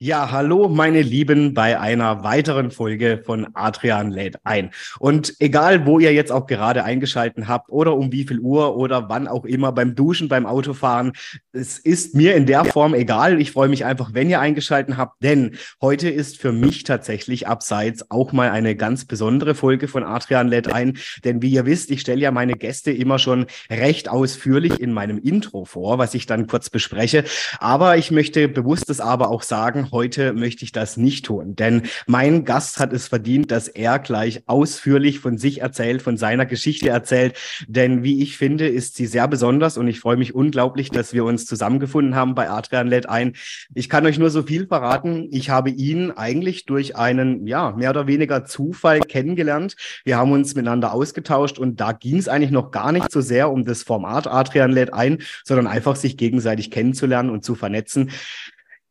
Ja, hallo meine Lieben bei einer weiteren Folge von Adrian lädt ein. Und egal, wo ihr jetzt auch gerade eingeschalten habt oder um wie viel Uhr oder wann auch immer beim Duschen, beim Autofahren, es ist mir in der Form egal. Ich freue mich einfach, wenn ihr eingeschalten habt, denn heute ist für mich tatsächlich abseits auch mal eine ganz besondere Folge von Adrian lädt ein. Denn wie ihr wisst, ich stelle ja meine Gäste immer schon recht ausführlich in meinem Intro vor, was ich dann kurz bespreche. Aber ich möchte bewusst das aber auch sagen, heute möchte ich das nicht tun, denn mein Gast hat es verdient, dass er gleich ausführlich von sich erzählt, von seiner Geschichte erzählt, denn wie ich finde, ist sie sehr besonders und ich freue mich unglaublich, dass wir uns zusammengefunden haben bei Adrian lädt ein. Ich kann euch nur so viel verraten. Ich habe ihn eigentlich durch einen, ja, mehr oder weniger Zufall kennengelernt. Wir haben uns miteinander ausgetauscht und da ging es eigentlich noch gar nicht so sehr um das Format Adrian lädt ein, sondern einfach sich gegenseitig kennenzulernen und zu vernetzen.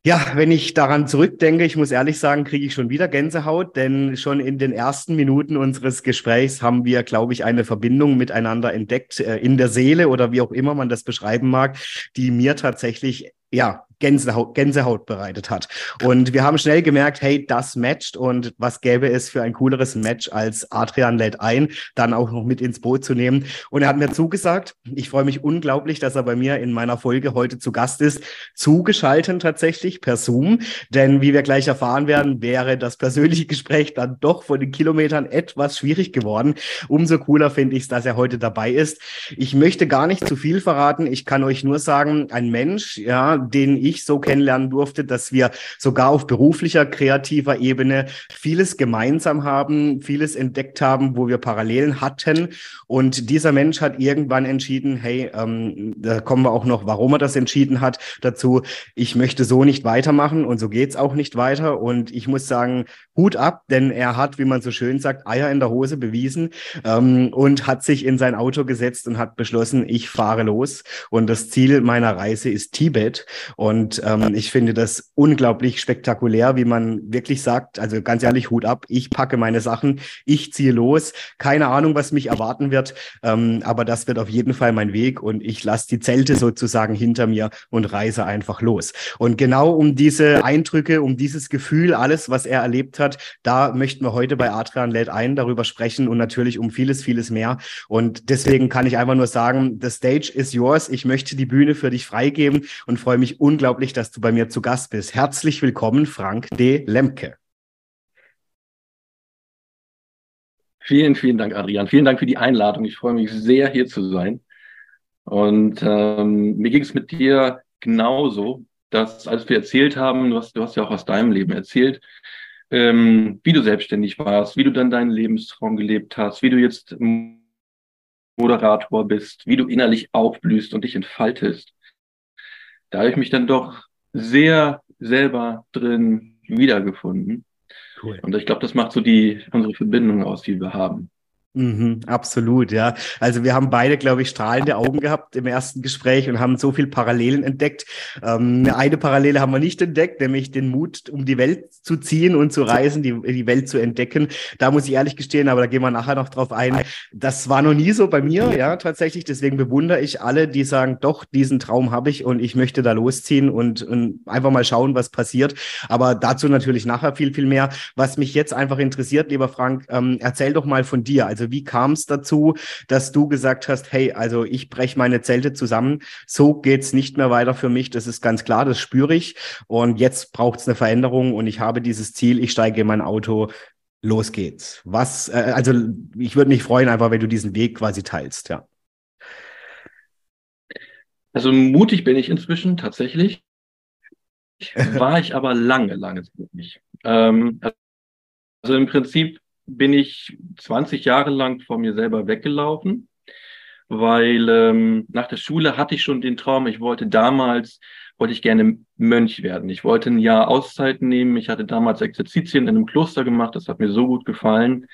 Ja, wenn ich daran zurückdenke, ich muss ehrlich sagen, kriege ich schon wieder Gänsehaut, denn schon in den ersten Minuten unseres Gesprächs haben wir, glaube ich, eine Verbindung miteinander entdeckt, äh, in der Seele oder wie auch immer man das beschreiben mag, die mir tatsächlich ja, Gänsehaut, Gänsehaut bereitet hat. Und wir haben schnell gemerkt, hey, das matcht und was gäbe es für ein cooleres Match als Adrian lädt ein, dann auch noch mit ins Boot zu nehmen. Und er hat mir zugesagt, ich freue mich unglaublich, dass er bei mir in meiner Folge heute zu Gast ist, zugeschaltet tatsächlich per Zoom, denn wie wir gleich erfahren werden, wäre das persönliche Gespräch dann doch von den Kilometern etwas schwierig geworden. Umso cooler finde ich es, dass er heute dabei ist. Ich möchte gar nicht zu viel verraten. Ich kann euch nur sagen, ein Mensch, ja, den ich so kennenlernen durfte, dass wir sogar auf beruflicher, kreativer Ebene vieles gemeinsam haben, vieles entdeckt haben, wo wir Parallelen hatten. Und dieser Mensch hat irgendwann entschieden, hey, ähm, da kommen wir auch noch, warum er das entschieden hat, dazu, ich möchte so nicht weitermachen und so geht's auch nicht weiter. Und ich muss sagen, Hut ab, denn er hat, wie man so schön sagt, Eier in der Hose bewiesen ähm, und hat sich in sein Auto gesetzt und hat beschlossen, ich fahre los. Und das Ziel meiner Reise ist Tibet. Und ähm, ich finde das unglaublich spektakulär, wie man wirklich sagt, also ganz ehrlich, Hut ab, ich packe meine Sachen, ich ziehe los. Keine Ahnung, was mich erwarten wird, ähm, aber das wird auf jeden Fall mein Weg und ich lasse die Zelte sozusagen hinter mir und reise einfach los. Und genau um diese Eindrücke, um dieses Gefühl, alles, was er erlebt hat, da möchten wir heute bei Adrian lädt ein darüber sprechen und natürlich um vieles, vieles mehr. Und deswegen kann ich einfach nur sagen, the stage is yours. Ich möchte die Bühne für dich freigeben und freue mich unglaublich, dass du bei mir zu Gast bist. Herzlich willkommen, Frank D. Lemke. Vielen, vielen Dank, Adrian. Vielen Dank für die Einladung. Ich freue mich sehr, hier zu sein. Und ähm, mir ging es mit dir genauso, dass als wir erzählt haben, du hast, du hast ja auch aus deinem Leben erzählt, ähm, wie du selbstständig warst, wie du dann deinen Lebenstraum gelebt hast, wie du jetzt Moderator bist, wie du innerlich aufblühst und dich entfaltest da habe ich mich dann doch sehr selber drin wiedergefunden. Cool. Und ich glaube, das macht so die unsere Verbindung aus, die wir haben. Mhm, absolut, ja. Also wir haben beide, glaube ich, strahlende Augen gehabt im ersten Gespräch und haben so viel Parallelen entdeckt. Ähm, eine Parallele haben wir nicht entdeckt, nämlich den Mut, um die Welt zu ziehen und zu reisen, die, die Welt zu entdecken. Da muss ich ehrlich gestehen, aber da gehen wir nachher noch drauf ein. Das war noch nie so bei mir, ja, tatsächlich. Deswegen bewundere ich alle, die sagen, doch, diesen Traum habe ich und ich möchte da losziehen und, und einfach mal schauen, was passiert. Aber dazu natürlich nachher viel, viel mehr. Was mich jetzt einfach interessiert, lieber Frank, ähm, erzähl doch mal von dir. Also wie kam es dazu, dass du gesagt hast, hey, also ich breche meine Zelte zusammen, so geht's nicht mehr weiter für mich, das ist ganz klar, das spüre ich und jetzt braucht es eine Veränderung und ich habe dieses Ziel, ich steige in mein Auto, los geht's. Was, äh, also ich würde mich freuen, einfach wenn du diesen Weg quasi teilst, ja. Also mutig bin ich inzwischen tatsächlich. War ich aber lange, lange nicht. Ähm, also im Prinzip bin ich 20 Jahre lang vor mir selber weggelaufen weil ähm, nach der Schule hatte ich schon den Traum, ich wollte damals, wollte ich gerne Mönch werden. Ich wollte ein Jahr Auszeit nehmen. Ich hatte damals Exerzitien in einem Kloster gemacht, das hat mir so gut gefallen.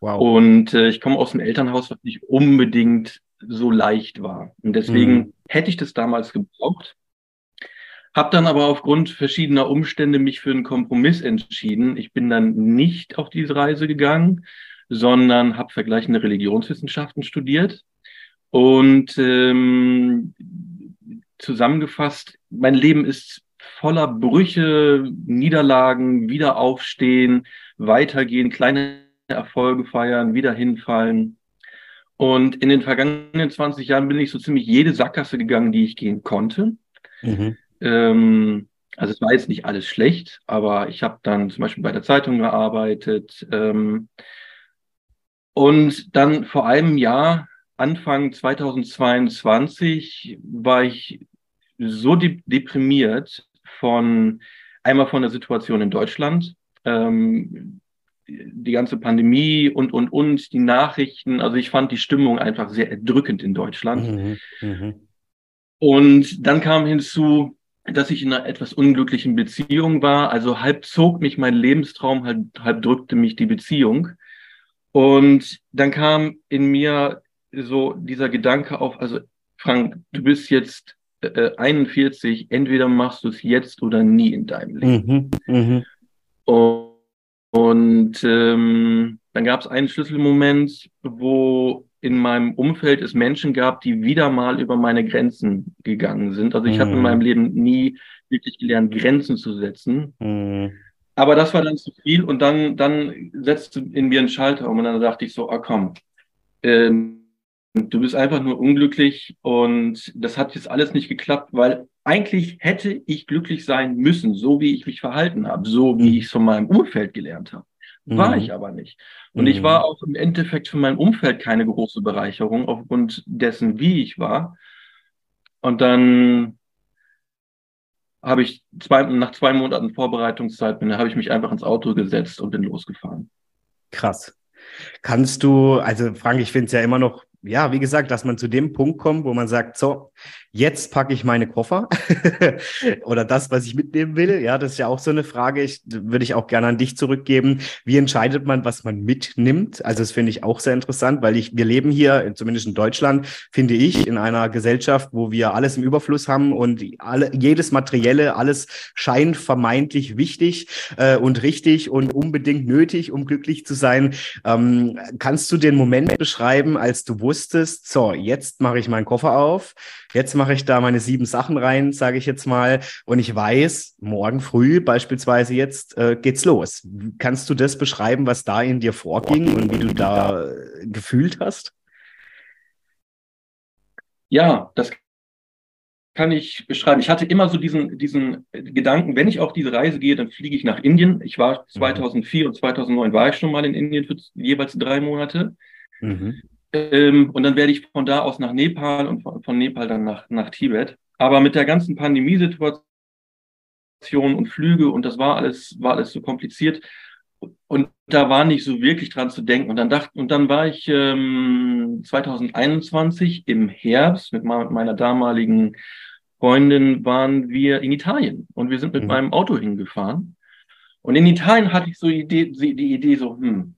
Wow. Und äh, ich komme aus einem Elternhaus, was nicht unbedingt so leicht war. Und deswegen mhm. hätte ich das damals gebraucht. Hab dann aber aufgrund verschiedener Umstände mich für einen Kompromiss entschieden. Ich bin dann nicht auf diese Reise gegangen, sondern habe vergleichende Religionswissenschaften studiert. Und ähm, zusammengefasst, mein Leben ist voller Brüche, Niederlagen, Wiederaufstehen, weitergehen, kleine Erfolge feiern, wieder hinfallen. Und in den vergangenen 20 Jahren bin ich so ziemlich jede Sackgasse gegangen, die ich gehen konnte. Mhm. Ähm, also es war jetzt nicht alles schlecht, aber ich habe dann zum Beispiel bei der Zeitung gearbeitet. Ähm, und dann vor einem Jahr, Anfang 2022, war ich so de deprimiert von einmal von der Situation in Deutschland, ähm, die ganze Pandemie und, und, und, die Nachrichten. Also ich fand die Stimmung einfach sehr erdrückend in Deutschland. Mhm, mh. Und dann kam hinzu, dass ich in einer etwas unglücklichen Beziehung war. Also halb zog mich mein Lebenstraum, halb, halb drückte mich die Beziehung. Und dann kam in mir so dieser Gedanke auf, also Frank, du bist jetzt äh, 41, entweder machst du es jetzt oder nie in deinem Leben. Mhm, mh. Und, und ähm, dann gab es einen Schlüsselmoment, wo in meinem Umfeld es Menschen gab, die wieder mal über meine Grenzen gegangen sind. Also ich mhm. habe in meinem Leben nie wirklich gelernt, Grenzen zu setzen. Mhm. Aber das war dann zu viel und dann, dann setzte in mir ein Schalter um und dann dachte ich so, ah komm, ähm, du bist einfach nur unglücklich und das hat jetzt alles nicht geklappt, weil eigentlich hätte ich glücklich sein müssen, so wie ich mich verhalten habe, so wie mhm. ich es von meinem Umfeld gelernt habe. War mhm. ich aber nicht. Und mhm. ich war auch im Endeffekt für mein Umfeld keine große Bereicherung aufgrund dessen, wie ich war. Und dann habe ich zwei, nach zwei Monaten Vorbereitungszeit bin, habe ich mich einfach ins Auto gesetzt und bin losgefahren. Krass. Kannst du, also Frank, ich finde es ja immer noch ja, wie gesagt, dass man zu dem Punkt kommt, wo man sagt, so, jetzt packe ich meine Koffer oder das, was ich mitnehmen will. Ja, das ist ja auch so eine Frage. Ich würde ich auch gerne an dich zurückgeben. Wie entscheidet man, was man mitnimmt? Also das finde ich auch sehr interessant, weil ich, wir leben hier, zumindest in Deutschland, finde ich, in einer Gesellschaft, wo wir alles im Überfluss haben und alle, jedes Materielle, alles scheint vermeintlich wichtig äh, und richtig und unbedingt nötig, um glücklich zu sein. Ähm, kannst du den Moment beschreiben, als du wusstest, wusstest, so, jetzt mache ich meinen Koffer auf, jetzt mache ich da meine sieben Sachen rein, sage ich jetzt mal, und ich weiß, morgen früh beispielsweise jetzt äh, geht's los. Kannst du das beschreiben, was da in dir vorging und wie du da äh, gefühlt hast? Ja, das kann ich beschreiben. Ich hatte immer so diesen, diesen Gedanken, wenn ich auf diese Reise gehe, dann fliege ich nach Indien. Ich war 2004 mhm. und 2009 war ich schon mal in Indien für jeweils drei Monate. Mhm. Ähm, und dann werde ich von da aus nach Nepal und von, von Nepal dann nach, nach Tibet. Aber mit der ganzen Pandemiesituation und Flüge und das war alles, war alles so kompliziert. Und da war nicht so wirklich dran zu denken. Und dann dachte, und dann war ich ähm, 2021 im Herbst mit meiner damaligen Freundin waren wir in Italien und wir sind mit mhm. meinem Auto hingefahren. Und in Italien hatte ich so die Idee, die Idee so, hm,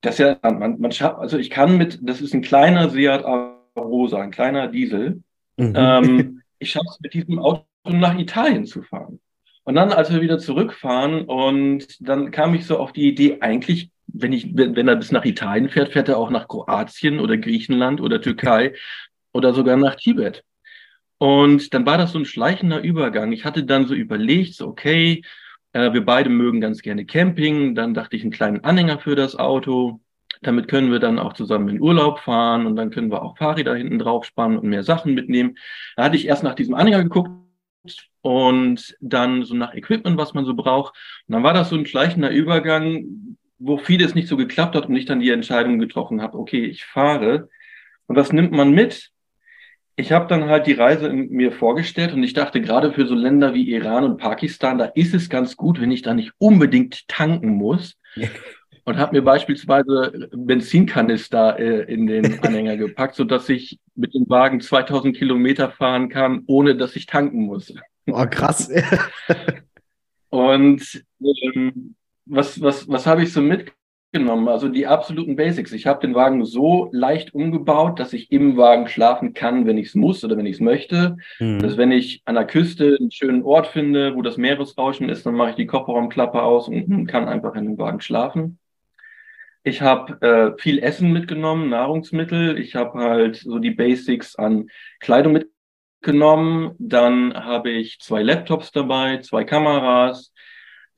das ja, man, man schafft, also ich kann mit, das ist ein kleiner Seat Arosa, ein kleiner Diesel. Mhm. Ähm, ich schaffe es mit diesem Auto nach Italien zu fahren. Und dann, als wir wieder zurückfahren, und dann kam ich so auf die Idee, eigentlich, wenn ich, wenn, wenn er bis nach Italien fährt, fährt er auch nach Kroatien oder Griechenland oder Türkei oder sogar nach Tibet. Und dann war das so ein schleichender Übergang. Ich hatte dann so überlegt, so, okay, äh, wir beide mögen ganz gerne Camping. Dann dachte ich einen kleinen Anhänger für das Auto. Damit können wir dann auch zusammen in Urlaub fahren und dann können wir auch Fahrräder hinten drauf spannen und mehr Sachen mitnehmen. Da hatte ich erst nach diesem Anhänger geguckt und dann so nach Equipment, was man so braucht. Und dann war das so ein schleichender Übergang, wo vieles nicht so geklappt hat und ich dann die Entscheidung getroffen habe, okay, ich fahre. Und was nimmt man mit? Ich habe dann halt die Reise mir vorgestellt und ich dachte, gerade für so Länder wie Iran und Pakistan, da ist es ganz gut, wenn ich da nicht unbedingt tanken muss. und habe mir beispielsweise Benzinkanister äh, in den Anhänger gepackt, sodass ich mit dem Wagen 2000 Kilometer fahren kann, ohne dass ich tanken muss. Oh, krass. und ähm, was, was, was habe ich so mitgenommen? Also die absoluten Basics. Ich habe den Wagen so leicht umgebaut, dass ich im Wagen schlafen kann, wenn ich es muss oder wenn ich es möchte. Mhm. Dass wenn ich an der Küste einen schönen Ort finde, wo das Meeresrauschen ist, dann mache ich die Kofferraumklappe aus und kann einfach in dem Wagen schlafen. Ich habe äh, viel Essen mitgenommen, Nahrungsmittel. Ich habe halt so die Basics an Kleidung mitgenommen. Dann habe ich zwei Laptops dabei, zwei Kameras,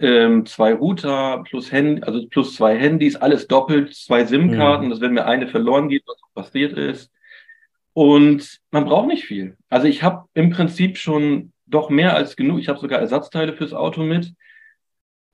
ähm, zwei Router plus Handy, also plus zwei Handys, alles doppelt, zwei SIM-Karten, mhm. dass wenn mir eine verloren geht, was passiert ist. Und man braucht nicht viel. Also ich habe im Prinzip schon doch mehr als genug. Ich habe sogar Ersatzteile fürs Auto mit.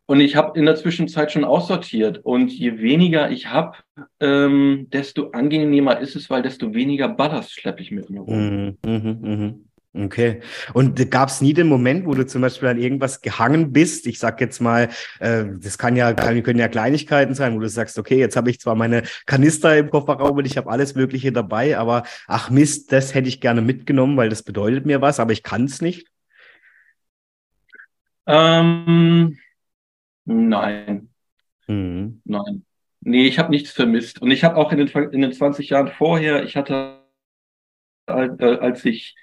Und ich habe in der Zwischenzeit schon aussortiert. Und je weniger ich habe, ähm, desto angenehmer ist es, weil desto weniger Ballast schleppe ich mit mir rum. Mhm, mh, mh. Okay. Und gab es nie den Moment, wo du zum Beispiel an irgendwas gehangen bist? Ich sag jetzt mal, äh, das kann ja, kann, können ja Kleinigkeiten sein, wo du sagst, okay, jetzt habe ich zwar meine Kanister im Kofferraum und ich habe alles Mögliche dabei, aber ach Mist, das hätte ich gerne mitgenommen, weil das bedeutet mir was, aber ich kann es nicht. Ähm, nein. Mhm. Nein. Nee, ich habe nichts vermisst. Und ich habe auch in den, in den 20 Jahren vorher, ich hatte, äh, als ich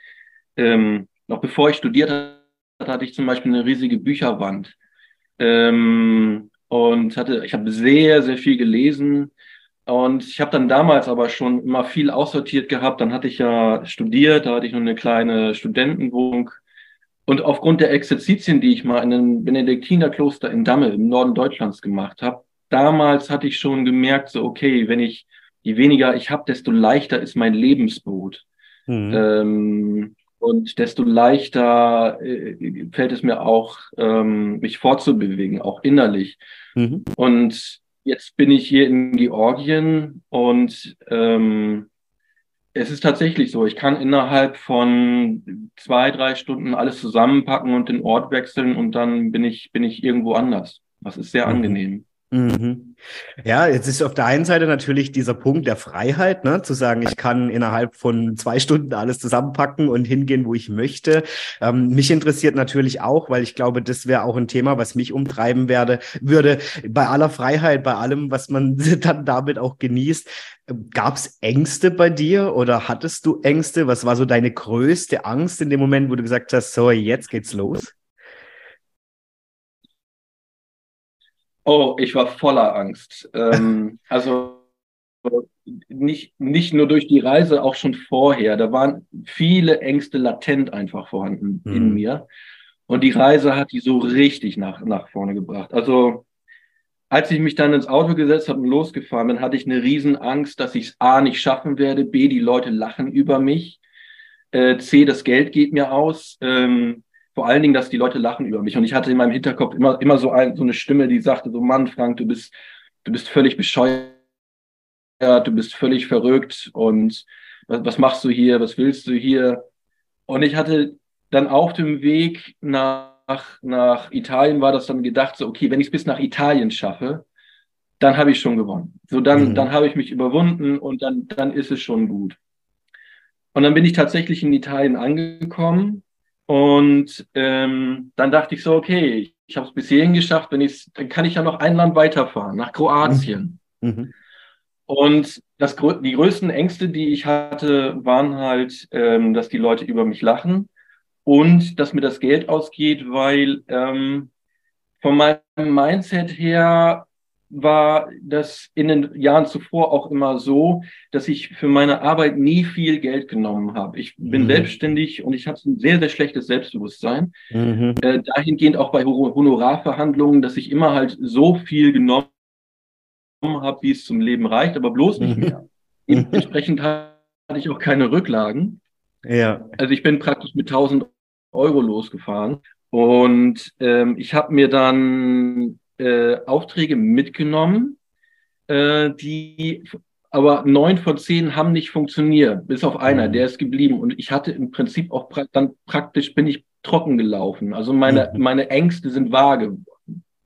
ähm, noch bevor ich studiert hatte, hatte ich zum Beispiel eine riesige Bücherwand. Ähm, und hatte, ich habe sehr, sehr viel gelesen. Und ich habe dann damals aber schon immer viel aussortiert gehabt. Dann hatte ich ja studiert, da hatte ich noch eine kleine Studentenwohnung. Und aufgrund der Exerzitien, die ich mal in einem Benediktinerkloster in Damme im Norden Deutschlands gemacht habe, damals hatte ich schon gemerkt, so okay, wenn ich, je weniger ich habe, desto leichter ist mein Lebensboot. Mhm. Ähm, und desto leichter äh, fällt es mir auch, ähm, mich fortzubewegen, auch innerlich. Mhm. Und jetzt bin ich hier in Georgien und ähm, es ist tatsächlich so, ich kann innerhalb von zwei, drei Stunden alles zusammenpacken und den Ort wechseln und dann bin ich, bin ich irgendwo anders. Das ist sehr mhm. angenehm. Mhm. Ja, jetzt ist auf der einen Seite natürlich dieser Punkt der Freiheit, ne, zu sagen, ich kann innerhalb von zwei Stunden alles zusammenpacken und hingehen, wo ich möchte. Ähm, mich interessiert natürlich auch, weil ich glaube, das wäre auch ein Thema, was mich umtreiben werde, würde. Bei aller Freiheit, bei allem, was man dann damit auch genießt, gab es Ängste bei dir oder hattest du Ängste? Was war so deine größte Angst in dem Moment, wo du gesagt hast, so, jetzt geht's los? Oh, ich war voller Angst. Ähm, also nicht, nicht nur durch die Reise, auch schon vorher. Da waren viele Ängste latent einfach vorhanden mhm. in mir. Und die Reise hat die so richtig nach, nach vorne gebracht. Also als ich mich dann ins Auto gesetzt habe und losgefahren bin, hatte ich eine Riesenangst, dass ich es A nicht schaffen werde, B, die Leute lachen über mich, äh, C, das Geld geht mir aus. Ähm, vor allen Dingen, dass die Leute lachen über mich. Und ich hatte in meinem Hinterkopf immer, immer so, ein, so eine Stimme, die sagte, so Mann, Frank, du bist, du bist völlig bescheuert, du bist völlig verrückt und was, was machst du hier, was willst du hier? Und ich hatte dann auf dem Weg nach, nach Italien war das dann gedacht, so, okay, wenn ich es bis nach Italien schaffe, dann habe ich schon gewonnen. So, dann, mhm. dann habe ich mich überwunden und dann, dann ist es schon gut. Und dann bin ich tatsächlich in Italien angekommen und ähm, dann dachte ich so, okay, ich, habe es bis hierhin geschafft, wenn ich's, dann kann ich ja noch ein Land weiterfahren, nach Kroatien. Mhm. mhm. Und das, die größten Ängste, die ich hatte, waren halt, ähm, dass die Leute über mich lachen und dass mir das Geld ausgeht, weil ähm, von meinem Mindset her war das in den Jahren zuvor auch immer so, dass ich für meine Arbeit nie viel Geld genommen habe. Ich bin mhm. selbstständig und ich habe ein sehr, sehr schlechtes Selbstbewusstsein. Mhm. Äh, dahingehend auch bei Honorarverhandlungen, dass ich immer halt so viel genommen habe, wie es zum Leben reicht, aber bloß nicht mhm. mehr. Entsprechend hatte ich auch keine Rücklagen. Ja. Also ich bin praktisch mit 1000 Euro losgefahren und ähm, ich habe mir dann äh, Aufträge mitgenommen, äh, die aber neun von zehn haben nicht funktioniert, bis auf einer, mhm. der ist geblieben. Und ich hatte im Prinzip auch pra dann praktisch bin ich trocken gelaufen. Also meine, mhm. meine Ängste sind wahr geworden.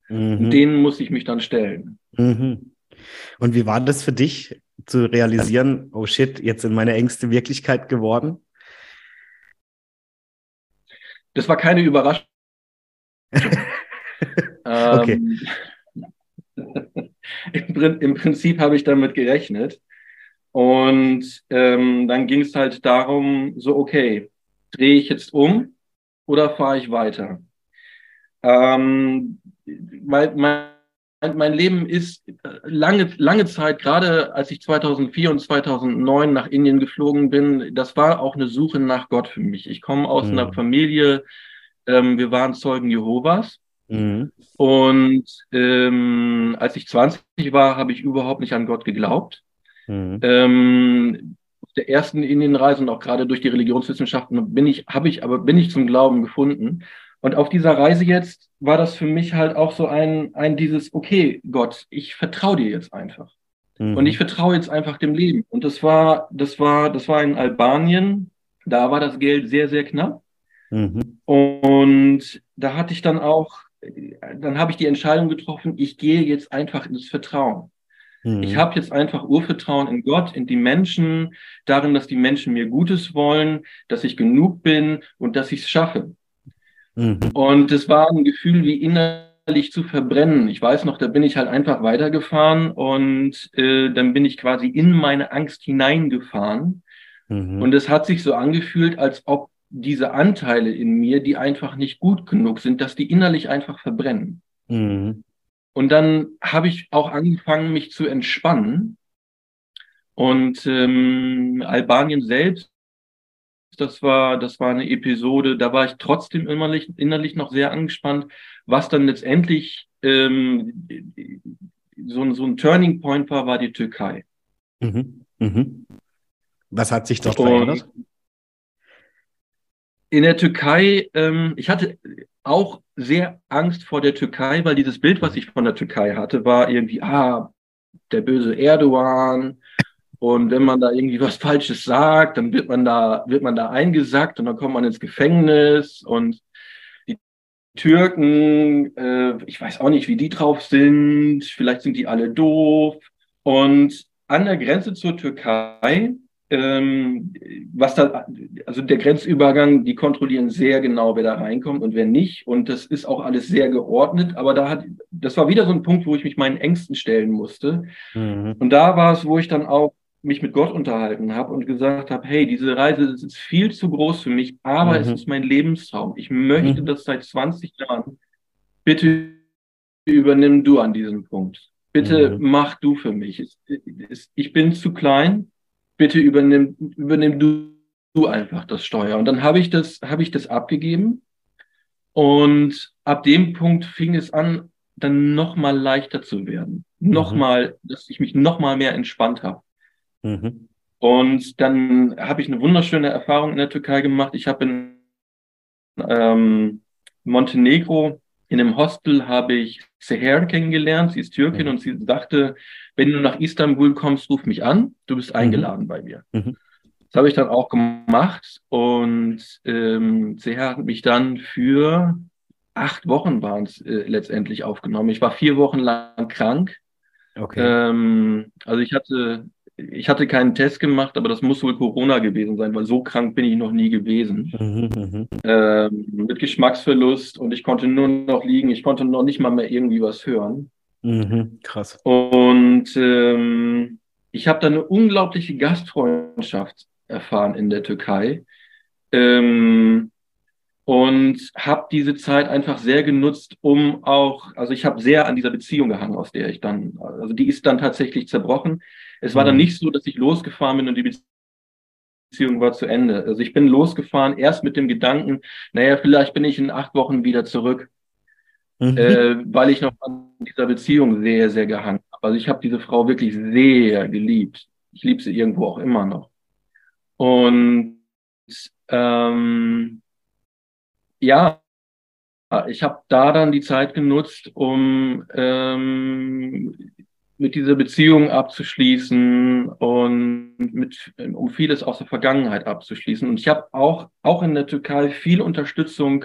Mhm. Denen muss ich mich dann stellen. Mhm. Und wie war das für dich zu realisieren, oh shit, jetzt sind meine Ängste Wirklichkeit geworden? Das war keine Überraschung. okay. Ähm, im, Im, Prinzip habe ich damit gerechnet. Und ähm, dann ging es halt darum, so, okay, drehe ich jetzt um oder fahre ich weiter? Ähm, weil mein, mein Leben ist lange, lange Zeit, gerade als ich 2004 und 2009 nach Indien geflogen bin, das war auch eine Suche nach Gott für mich. Ich komme aus mhm. einer Familie, ähm, wir waren Zeugen Jehovas. Mhm. Und ähm, als ich 20 war, habe ich überhaupt nicht an Gott geglaubt. Mhm. Ähm, auf der ersten Indienreise und auch gerade durch die Religionswissenschaften bin ich, habe ich, aber bin ich zum Glauben gefunden. Und auf dieser Reise jetzt war das für mich halt auch so ein, ein dieses, okay, Gott, ich vertraue dir jetzt einfach. Mhm. Und ich vertraue jetzt einfach dem Leben. Und das war, das war, das war in Albanien. Da war das Geld sehr, sehr knapp. Mhm. Und da hatte ich dann auch, dann habe ich die Entscheidung getroffen, ich gehe jetzt einfach ins Vertrauen. Mhm. Ich habe jetzt einfach Urvertrauen in Gott, in die Menschen, darin, dass die Menschen mir Gutes wollen, dass ich genug bin und dass ich es schaffe. Mhm. Und es war ein Gefühl wie innerlich zu verbrennen. Ich weiß noch, da bin ich halt einfach weitergefahren und äh, dann bin ich quasi in meine Angst hineingefahren. Mhm. Und es hat sich so angefühlt, als ob diese Anteile in mir, die einfach nicht gut genug sind, dass die innerlich einfach verbrennen. Mhm. Und dann habe ich auch angefangen, mich zu entspannen. Und ähm, Albanien selbst, das war, das war eine Episode, da war ich trotzdem innerlich, innerlich noch sehr angespannt, was dann letztendlich ähm, so, so ein Turning Point war, war die Türkei. Mhm. Mhm. Was hat sich dort verändert? In der Türkei, ähm, ich hatte auch sehr Angst vor der Türkei, weil dieses Bild, was ich von der Türkei hatte, war irgendwie, ah, der böse Erdogan. Und wenn man da irgendwie was Falsches sagt, dann wird man da, wird man da eingesackt und dann kommt man ins Gefängnis und die Türken, äh, ich weiß auch nicht, wie die drauf sind. Vielleicht sind die alle doof. Und an der Grenze zur Türkei ähm, was da, also der Grenzübergang, die kontrollieren sehr genau, wer da reinkommt und wer nicht. Und das ist auch alles sehr geordnet. Aber da hat, das war wieder so ein Punkt, wo ich mich meinen Ängsten stellen musste. Mhm. Und da war es, wo ich dann auch mich mit Gott unterhalten habe und gesagt habe, hey, diese Reise das ist viel zu groß für mich, aber mhm. es ist mein Lebenstraum. Ich möchte mhm. das seit 20 Jahren. Bitte übernimm du an diesem Punkt. Bitte mhm. mach du für mich. Ich bin zu klein, bitte übernimm, übernimm du, du einfach das Steuer. Und dann habe ich das, habe ich das abgegeben. Und ab dem Punkt fing es an, dann nochmal leichter zu werden. Mhm. Nochmal, dass ich mich nochmal mehr entspannt habe. Mhm. Und dann habe ich eine wunderschöne Erfahrung in der Türkei gemacht. Ich habe in ähm, Montenegro in einem Hostel habe ich Seher kennengelernt. Sie ist Türkin mhm. und sie sagte, wenn du nach Istanbul kommst, ruf mich an. Du bist mhm. eingeladen mhm. bei mir. Mhm. Das habe ich dann auch gemacht und ähm, Seher hat mich dann für acht Wochen waren es äh, letztendlich aufgenommen. Ich war vier Wochen lang krank. Okay. Ähm, also ich hatte ich hatte keinen Test gemacht, aber das muss wohl Corona gewesen sein, weil so krank bin ich noch nie gewesen. Mhm, mhm, ähm, mit Geschmacksverlust und ich konnte nur noch liegen, ich konnte noch nicht mal mehr irgendwie was hören. Mhm, krass. Und ähm, ich habe da eine unglaubliche Gastfreundschaft erfahren in der Türkei. Ähm, und habe diese Zeit einfach sehr genutzt, um auch, also ich habe sehr an dieser Beziehung gehangen, aus der ich dann, also die ist dann tatsächlich zerbrochen. Es war dann mhm. nicht so, dass ich losgefahren bin und die Beziehung war zu Ende. Also ich bin losgefahren erst mit dem Gedanken, naja, vielleicht bin ich in acht Wochen wieder zurück, mhm. äh, weil ich noch an dieser Beziehung sehr, sehr gehangen habe. Also ich habe diese Frau wirklich sehr geliebt. Ich liebe sie irgendwo auch immer noch. Und ähm, ja, ich habe da dann die Zeit genutzt, um ähm, mit dieser Beziehung abzuschließen und mit, um vieles aus der Vergangenheit abzuschließen. Und ich habe auch, auch in der Türkei viel Unterstützung,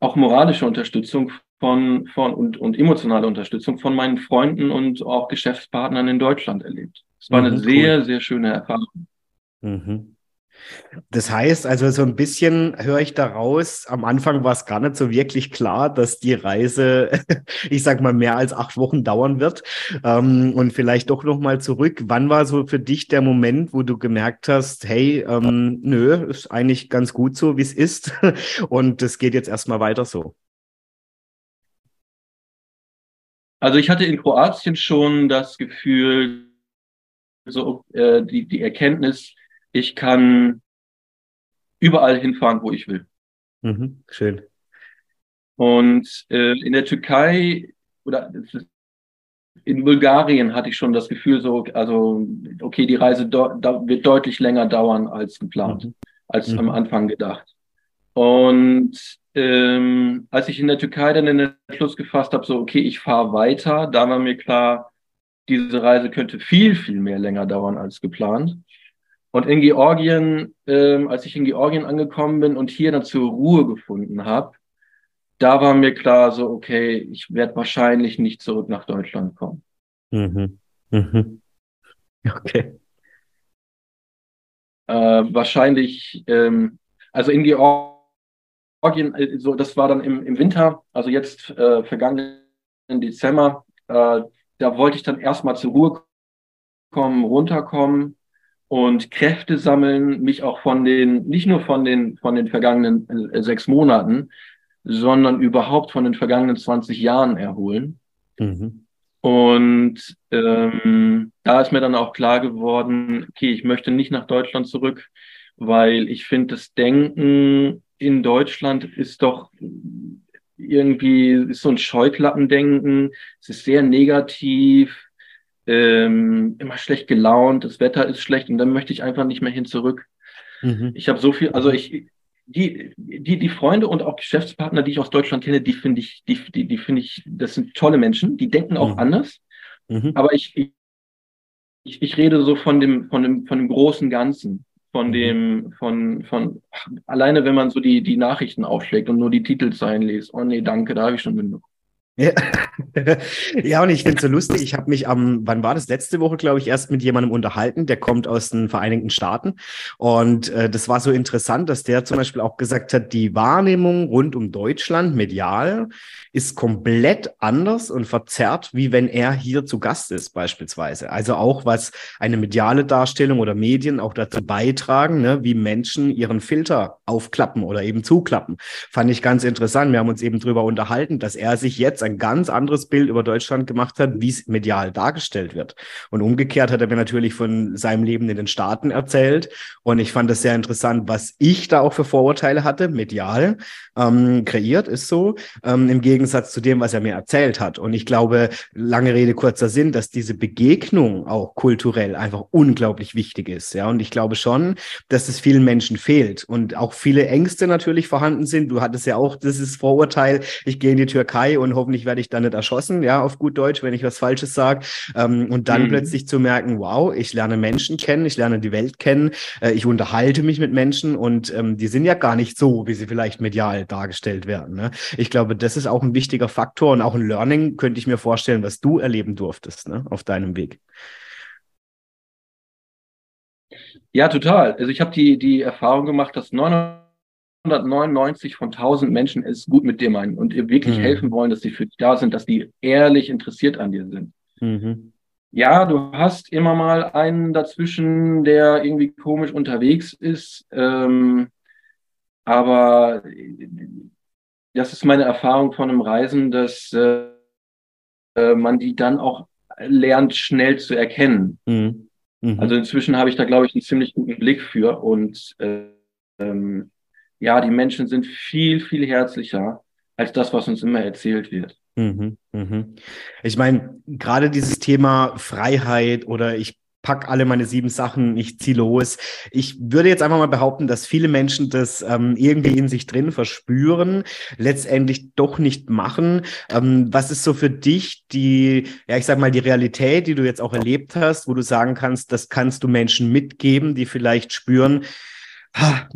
auch moralische Unterstützung von, von und, und emotionale Unterstützung von meinen Freunden und auch Geschäftspartnern in Deutschland erlebt. Es war mhm, eine sehr, cool. sehr schöne Erfahrung. Mhm. Das heißt also, so ein bisschen höre ich daraus, am Anfang war es gar nicht so wirklich klar, dass die Reise, ich sag mal, mehr als acht Wochen dauern wird. Ähm, und vielleicht doch nochmal zurück. Wann war so für dich der Moment, wo du gemerkt hast, hey, ähm, nö, ist eigentlich ganz gut so, wie es ist. Und es geht jetzt erstmal weiter so. Also ich hatte in Kroatien schon das Gefühl, so äh, die, die Erkenntnis, ich kann überall hinfahren, wo ich will. Mhm, schön. Und äh, in der Türkei oder in Bulgarien hatte ich schon das Gefühl, so, also, okay, die Reise wird deutlich länger dauern als geplant, mhm. als mhm. am Anfang gedacht. Und ähm, als ich in der Türkei dann den Schluss gefasst habe, so, okay, ich fahre weiter, da war mir klar, diese Reise könnte viel, viel mehr länger dauern als geplant. Und in Georgien, ähm, als ich in Georgien angekommen bin und hier dann zur Ruhe gefunden habe, da war mir klar, so, okay, ich werde wahrscheinlich nicht zurück nach Deutschland kommen. Mhm. Mhm. Okay. Äh, wahrscheinlich, ähm, also in Georgien, äh, so, das war dann im, im Winter, also jetzt äh, vergangenen Dezember, äh, da wollte ich dann erstmal zur Ruhe kommen, runterkommen und Kräfte sammeln, mich auch von den, nicht nur von den, von den vergangenen äh, sechs Monaten, sondern überhaupt von den vergangenen 20 Jahren erholen. Mhm. Und ähm, da ist mir dann auch klar geworden, okay, ich möchte nicht nach Deutschland zurück, weil ich finde, das Denken in Deutschland ist doch irgendwie, ist so ein Scheuklappendenken, es ist sehr negativ, ähm, immer schlecht gelaunt, das Wetter ist schlecht und dann möchte ich einfach nicht mehr hin zurück. Mhm. Ich habe so viel, also ich, die, die, die Freunde und auch Geschäftspartner, die ich aus Deutschland kenne, die finde ich, die, die, die finde ich, das sind tolle Menschen, die denken auch mhm. anders. Mhm. Aber ich, ich, ich rede so von dem, von dem, von dem großen Ganzen, von mhm. dem, von, von, alleine wenn man so die, die Nachrichten aufschlägt und nur die Titelzeilen liest, oh nee, danke, da habe ich schon genug. Ja. ja, und ich finde es so lustig. Ich habe mich am, wann war das? Letzte Woche, glaube ich, erst mit jemandem unterhalten, der kommt aus den Vereinigten Staaten. Und äh, das war so interessant, dass der zum Beispiel auch gesagt hat, die Wahrnehmung rund um Deutschland medial ist komplett anders und verzerrt, wie wenn er hier zu Gast ist, beispielsweise. Also auch was eine mediale Darstellung oder Medien auch dazu beitragen, ne, wie Menschen ihren Filter aufklappen oder eben zuklappen. Fand ich ganz interessant. Wir haben uns eben drüber unterhalten, dass er sich jetzt ein ganz anderes Bild über Deutschland gemacht hat, wie es medial dargestellt wird. Und umgekehrt hat er mir natürlich von seinem Leben in den Staaten erzählt. Und ich fand das sehr interessant, was ich da auch für Vorurteile hatte, medial ähm, kreiert, ist so. Ähm, Im Gegensatz zu dem, was er mir erzählt hat. Und ich glaube, lange Rede, kurzer Sinn, dass diese Begegnung auch kulturell einfach unglaublich wichtig ist. Ja, und ich glaube schon, dass es vielen Menschen fehlt und auch viele Ängste natürlich vorhanden sind. Du hattest ja auch dieses Vorurteil, ich gehe in die Türkei und hoffentlich werde ich da nicht erschossen, ja, auf gut Deutsch, wenn ich was Falsches sage. Ähm, und dann mhm. plötzlich zu merken, wow, ich lerne Menschen kennen, ich lerne die Welt kennen, äh, ich unterhalte mich mit Menschen und ähm, die sind ja gar nicht so, wie sie vielleicht medial dargestellt werden. Ne? Ich glaube, das ist auch ein wichtiger Faktor und auch ein Learning, könnte ich mir vorstellen, was du erleben durftest ne, auf deinem Weg. Ja, total. Also ich habe die, die Erfahrung gemacht, dass 999 von 1000 Menschen es gut mit dir meinen und dir wirklich mhm. helfen wollen, dass sie für dich da sind, dass die ehrlich interessiert an dir sind. Mhm. Ja, du hast immer mal einen dazwischen, der irgendwie komisch unterwegs ist, ähm, aber das ist meine Erfahrung von einem Reisen, dass äh, äh, man die dann auch lernt, schnell zu erkennen. Mhm. Mhm. Also inzwischen habe ich da, glaube ich, einen ziemlich guten Blick für und äh, ähm, ja, die Menschen sind viel, viel herzlicher als das, was uns immer erzählt wird. Mhm, mh. Ich meine, gerade dieses Thema Freiheit oder ich pack alle meine sieben Sachen, ich ziehe los. Ich würde jetzt einfach mal behaupten, dass viele Menschen das ähm, irgendwie in sich drin verspüren, letztendlich doch nicht machen. Ähm, was ist so für dich die, ja, ich sag mal, die Realität, die du jetzt auch erlebt hast, wo du sagen kannst, das kannst du Menschen mitgeben, die vielleicht spüren,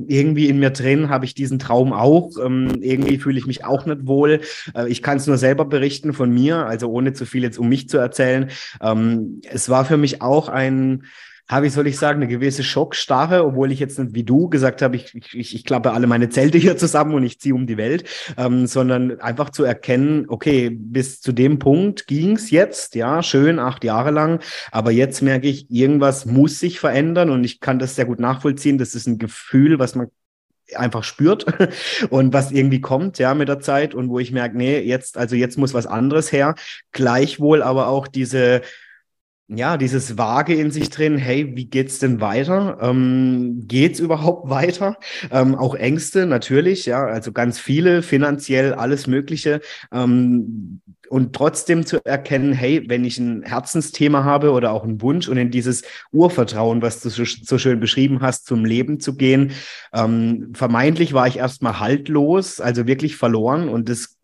irgendwie in mir drin habe ich diesen Traum auch. Ähm, irgendwie fühle ich mich auch nicht wohl. Äh, ich kann es nur selber berichten von mir, also ohne zu viel jetzt um mich zu erzählen. Ähm, es war für mich auch ein habe ich, soll ich sagen, eine gewisse Schockstarre, obwohl ich jetzt nicht wie du gesagt habe, ich, ich, ich klappe alle meine Zelte hier zusammen und ich ziehe um die Welt, ähm, sondern einfach zu erkennen, okay, bis zu dem Punkt ging's jetzt, ja, schön, acht Jahre lang, aber jetzt merke ich, irgendwas muss sich verändern und ich kann das sehr gut nachvollziehen. Das ist ein Gefühl, was man einfach spürt und was irgendwie kommt, ja, mit der Zeit und wo ich merke, nee, jetzt, also jetzt muss was anderes her. Gleichwohl aber auch diese, ja, dieses Vage in sich drin, hey, wie geht's denn weiter? Ähm, geht's überhaupt weiter? Ähm, auch Ängste natürlich, ja, also ganz viele, finanziell alles Mögliche. Ähm, und trotzdem zu erkennen, hey, wenn ich ein Herzensthema habe oder auch einen Wunsch und in dieses Urvertrauen, was du so, schön beschrieben hast, zum Leben zu gehen, ähm, vermeintlich war ich erstmal haltlos, also wirklich verloren und das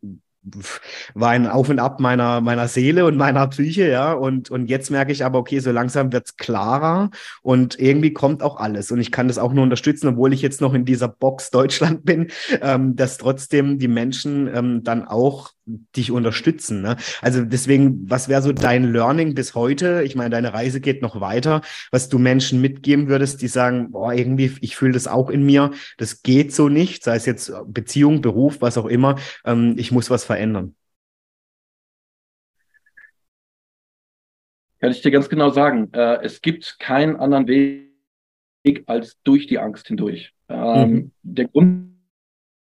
war ein Auf und Ab meiner, meiner Seele und meiner Psyche, ja. Und, und jetzt merke ich aber, okay, so langsam wird's klarer und irgendwie kommt auch alles. Und ich kann das auch nur unterstützen, obwohl ich jetzt noch in dieser Box Deutschland bin, ähm, dass trotzdem die Menschen ähm, dann auch dich unterstützen. Ne? Also deswegen, was wäre so dein Learning bis heute? Ich meine, deine Reise geht noch weiter, was du Menschen mitgeben würdest, die sagen, boah, irgendwie, ich fühle das auch in mir, das geht so nicht, sei es jetzt Beziehung, Beruf, was auch immer, ähm, ich muss was verändern. Kann ich dir ganz genau sagen, äh, es gibt keinen anderen Weg als durch die Angst hindurch. Ähm, mhm. Der Grund,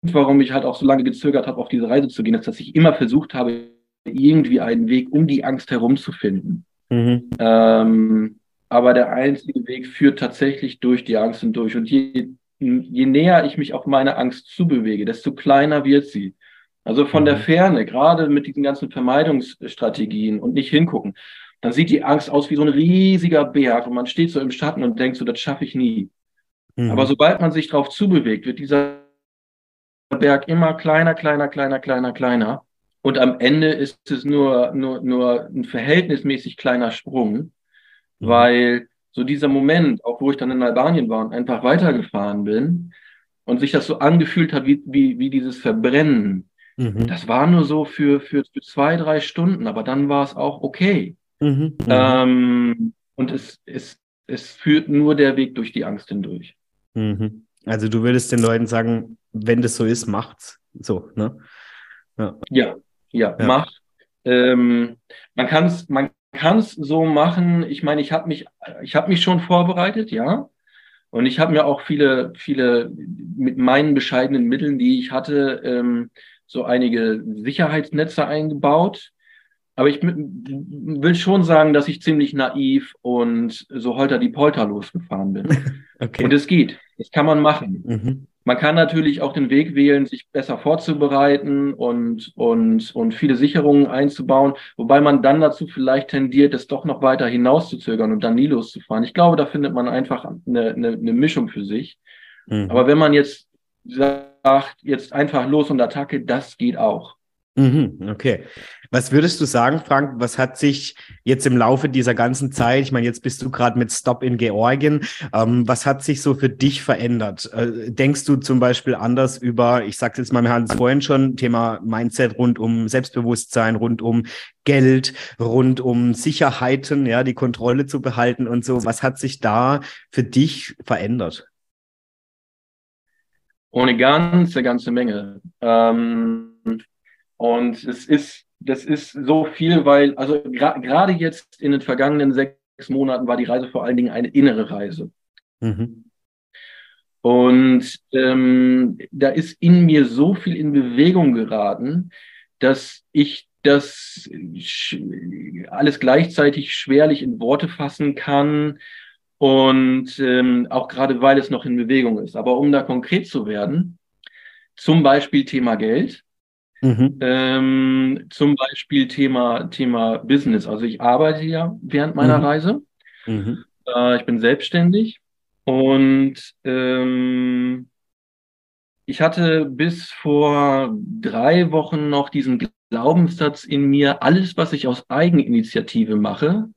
warum ich halt auch so lange gezögert habe, auf diese Reise zu gehen, ist, dass ich immer versucht habe, irgendwie einen Weg um die Angst herumzufinden. Mhm. Ähm, aber der einzige Weg führt tatsächlich durch die Angst hindurch. Und je, je näher ich mich auf meine Angst zubewege, desto kleiner wird sie. Also von mhm. der Ferne, gerade mit diesen ganzen Vermeidungsstrategien und nicht hingucken, dann sieht die Angst aus wie so ein riesiger Berg und man steht so im Schatten und denkt so, das schaffe ich nie. Mhm. Aber sobald man sich darauf zubewegt, wird dieser Berg immer kleiner, kleiner, kleiner, kleiner, kleiner. Und am Ende ist es nur, nur, nur ein verhältnismäßig kleiner Sprung, mhm. weil so dieser Moment, auch wo ich dann in Albanien war und einfach weitergefahren bin und sich das so angefühlt hat wie, wie, wie dieses Verbrennen, mhm. das war nur so für, für, für zwei, drei Stunden, aber dann war es auch okay. Mhm. mhm. Ähm, und es, es, es führt nur der Weg durch die Angst hindurch. Mhm. Also du würdest den Leuten sagen, wenn das so ist, macht's. So, ne? Ja, ja, ja, ja. macht. Ähm, man kann es man kann's so machen. Ich meine, ich habe mich, ich habe mich schon vorbereitet, ja. Und ich habe mir auch viele, viele mit meinen bescheidenen Mitteln, die ich hatte, ähm, so einige Sicherheitsnetze eingebaut. Aber ich will schon sagen, dass ich ziemlich naiv und so holter die Polter losgefahren bin. okay. Und es geht. Das kann man machen. Mhm. Man kann natürlich auch den Weg wählen, sich besser vorzubereiten und, und, und viele Sicherungen einzubauen, wobei man dann dazu vielleicht tendiert, es doch noch weiter hinauszuzögern und dann nie loszufahren. Ich glaube, da findet man einfach eine, eine, eine Mischung für sich. Mhm. Aber wenn man jetzt sagt, jetzt einfach los und Attacke, das geht auch. Mhm, okay. Was würdest du sagen, Frank? Was hat sich jetzt im Laufe dieser ganzen Zeit, ich meine, jetzt bist du gerade mit Stop in Georgien, ähm, was hat sich so für dich verändert? Äh, denkst du zum Beispiel anders über, ich sag's jetzt mal, wir hatten es vorhin schon, Thema Mindset rund um Selbstbewusstsein, rund um Geld, rund um Sicherheiten, ja, die Kontrolle zu behalten und so. Was hat sich da für dich verändert? Ohne ganze, ganze Menge. Ähm und es ist, das ist so viel, weil, also gerade jetzt in den vergangenen sechs Monaten war die Reise vor allen Dingen eine innere Reise. Mhm. Und ähm, da ist in mir so viel in Bewegung geraten, dass ich das alles gleichzeitig schwerlich in Worte fassen kann. Und ähm, auch gerade weil es noch in Bewegung ist. Aber um da konkret zu werden, zum Beispiel Thema Geld, Mhm. Ähm, zum Beispiel Thema, Thema Business. Also ich arbeite ja während meiner mhm. Reise. Mhm. Äh, ich bin selbstständig und ähm, ich hatte bis vor drei Wochen noch diesen Glaubenssatz in mir, alles, was ich aus Eigeninitiative mache,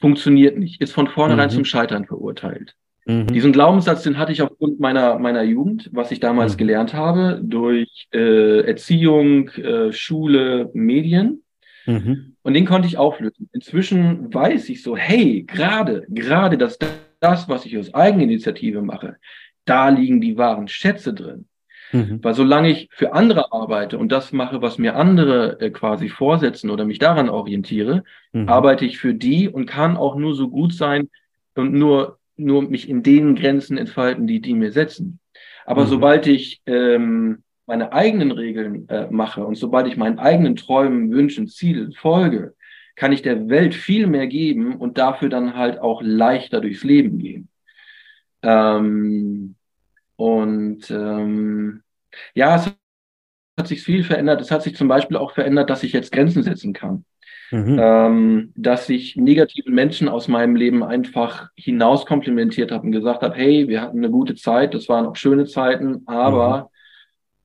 funktioniert nicht, ist von vornherein mhm. zum Scheitern verurteilt. Mhm. Diesen Glaubenssatz, den hatte ich aufgrund meiner, meiner Jugend, was ich damals mhm. gelernt habe, durch äh, Erziehung, äh, Schule, Medien. Mhm. Und den konnte ich auflösen. Inzwischen weiß ich so, hey, gerade, gerade das, das, was ich aus Eigeninitiative mache, da liegen die wahren Schätze drin. Mhm. Weil solange ich für andere arbeite und das mache, was mir andere äh, quasi vorsetzen oder mich daran orientiere, mhm. arbeite ich für die und kann auch nur so gut sein und nur, nur mich in den Grenzen entfalten, die die mir setzen. Aber mhm. sobald ich ähm, meine eigenen Regeln äh, mache und sobald ich meinen eigenen Träumen, Wünschen, Zielen folge, kann ich der Welt viel mehr geben und dafür dann halt auch leichter durchs Leben gehen. Ähm, und ähm, ja, es hat sich viel verändert. Es hat sich zum Beispiel auch verändert, dass ich jetzt Grenzen setzen kann. Mhm. Ähm, dass ich negativen Menschen aus meinem Leben einfach hinaus komplimentiert habe und gesagt habe, hey, wir hatten eine gute Zeit, das waren auch schöne Zeiten, aber mhm.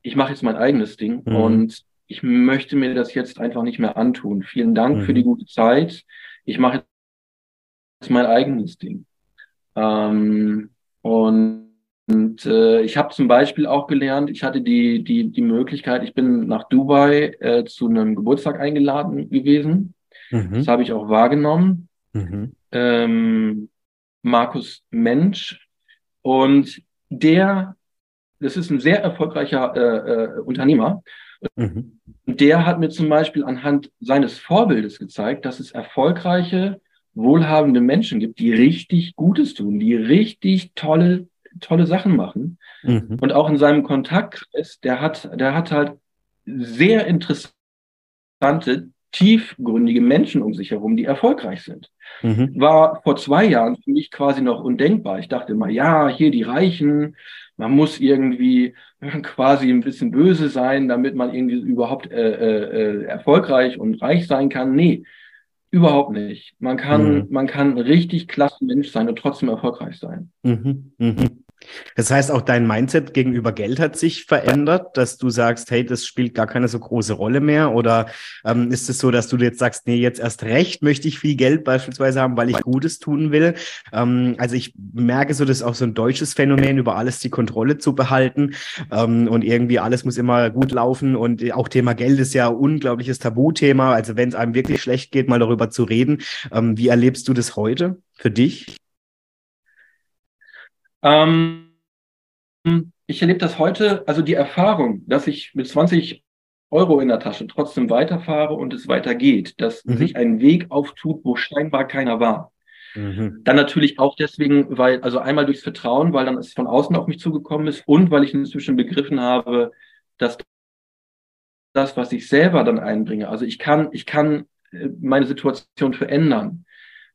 ich mache jetzt mein eigenes Ding mhm. und ich möchte mir das jetzt einfach nicht mehr antun. Vielen Dank für die mhm. gute Zeit. Ich mache jetzt mein eigenes Ding. Ähm, und und äh, ich habe zum Beispiel auch gelernt, ich hatte die, die, die Möglichkeit, ich bin nach Dubai äh, zu einem Geburtstag eingeladen gewesen. Mhm. Das habe ich auch wahrgenommen. Mhm. Ähm, Markus Mensch. Und der, das ist ein sehr erfolgreicher äh, äh, Unternehmer. Mhm. Der hat mir zum Beispiel anhand seines Vorbildes gezeigt, dass es erfolgreiche, wohlhabende Menschen gibt, die richtig Gutes tun, die richtig tolle tolle Sachen machen. Mhm. Und auch in seinem Kontaktkreis, der hat, der hat halt sehr interessante, tiefgründige Menschen um sich herum, die erfolgreich sind. Mhm. War vor zwei Jahren für mich quasi noch undenkbar. Ich dachte immer, ja, hier die Reichen, man muss irgendwie quasi ein bisschen böse sein, damit man irgendwie überhaupt äh, äh, äh erfolgreich und reich sein kann. Nee, Überhaupt nicht. Man kann, mhm. man kann richtig klasse Mensch sein und trotzdem erfolgreich sein. Mhm. Das heißt, auch dein Mindset gegenüber Geld hat sich verändert, dass du sagst, hey, das spielt gar keine so große Rolle mehr? Oder ähm, ist es so, dass du jetzt sagst, nee, jetzt erst recht möchte ich viel Geld beispielsweise haben, weil ich Gutes tun will? Ähm, also ich merke so, das ist auch so ein deutsches Phänomen, über alles die Kontrolle zu behalten. Ähm, und irgendwie alles muss immer gut laufen. Und auch Thema Geld ist ja unglaubliches Tabuthema. Also wenn es einem wirklich schlecht geht, mal darüber zu reden. Ähm, wie erlebst du das heute für dich? Ähm, ich erlebe das heute, also die Erfahrung, dass ich mit 20 Euro in der Tasche trotzdem weiterfahre und es weitergeht, dass mhm. sich ein Weg auftut, wo scheinbar keiner war. Mhm. Dann natürlich auch deswegen, weil, also einmal durchs Vertrauen, weil dann es von außen auf mich zugekommen ist und weil ich inzwischen begriffen habe, dass das, was ich selber dann einbringe, also ich kann, ich kann äh, meine Situation verändern.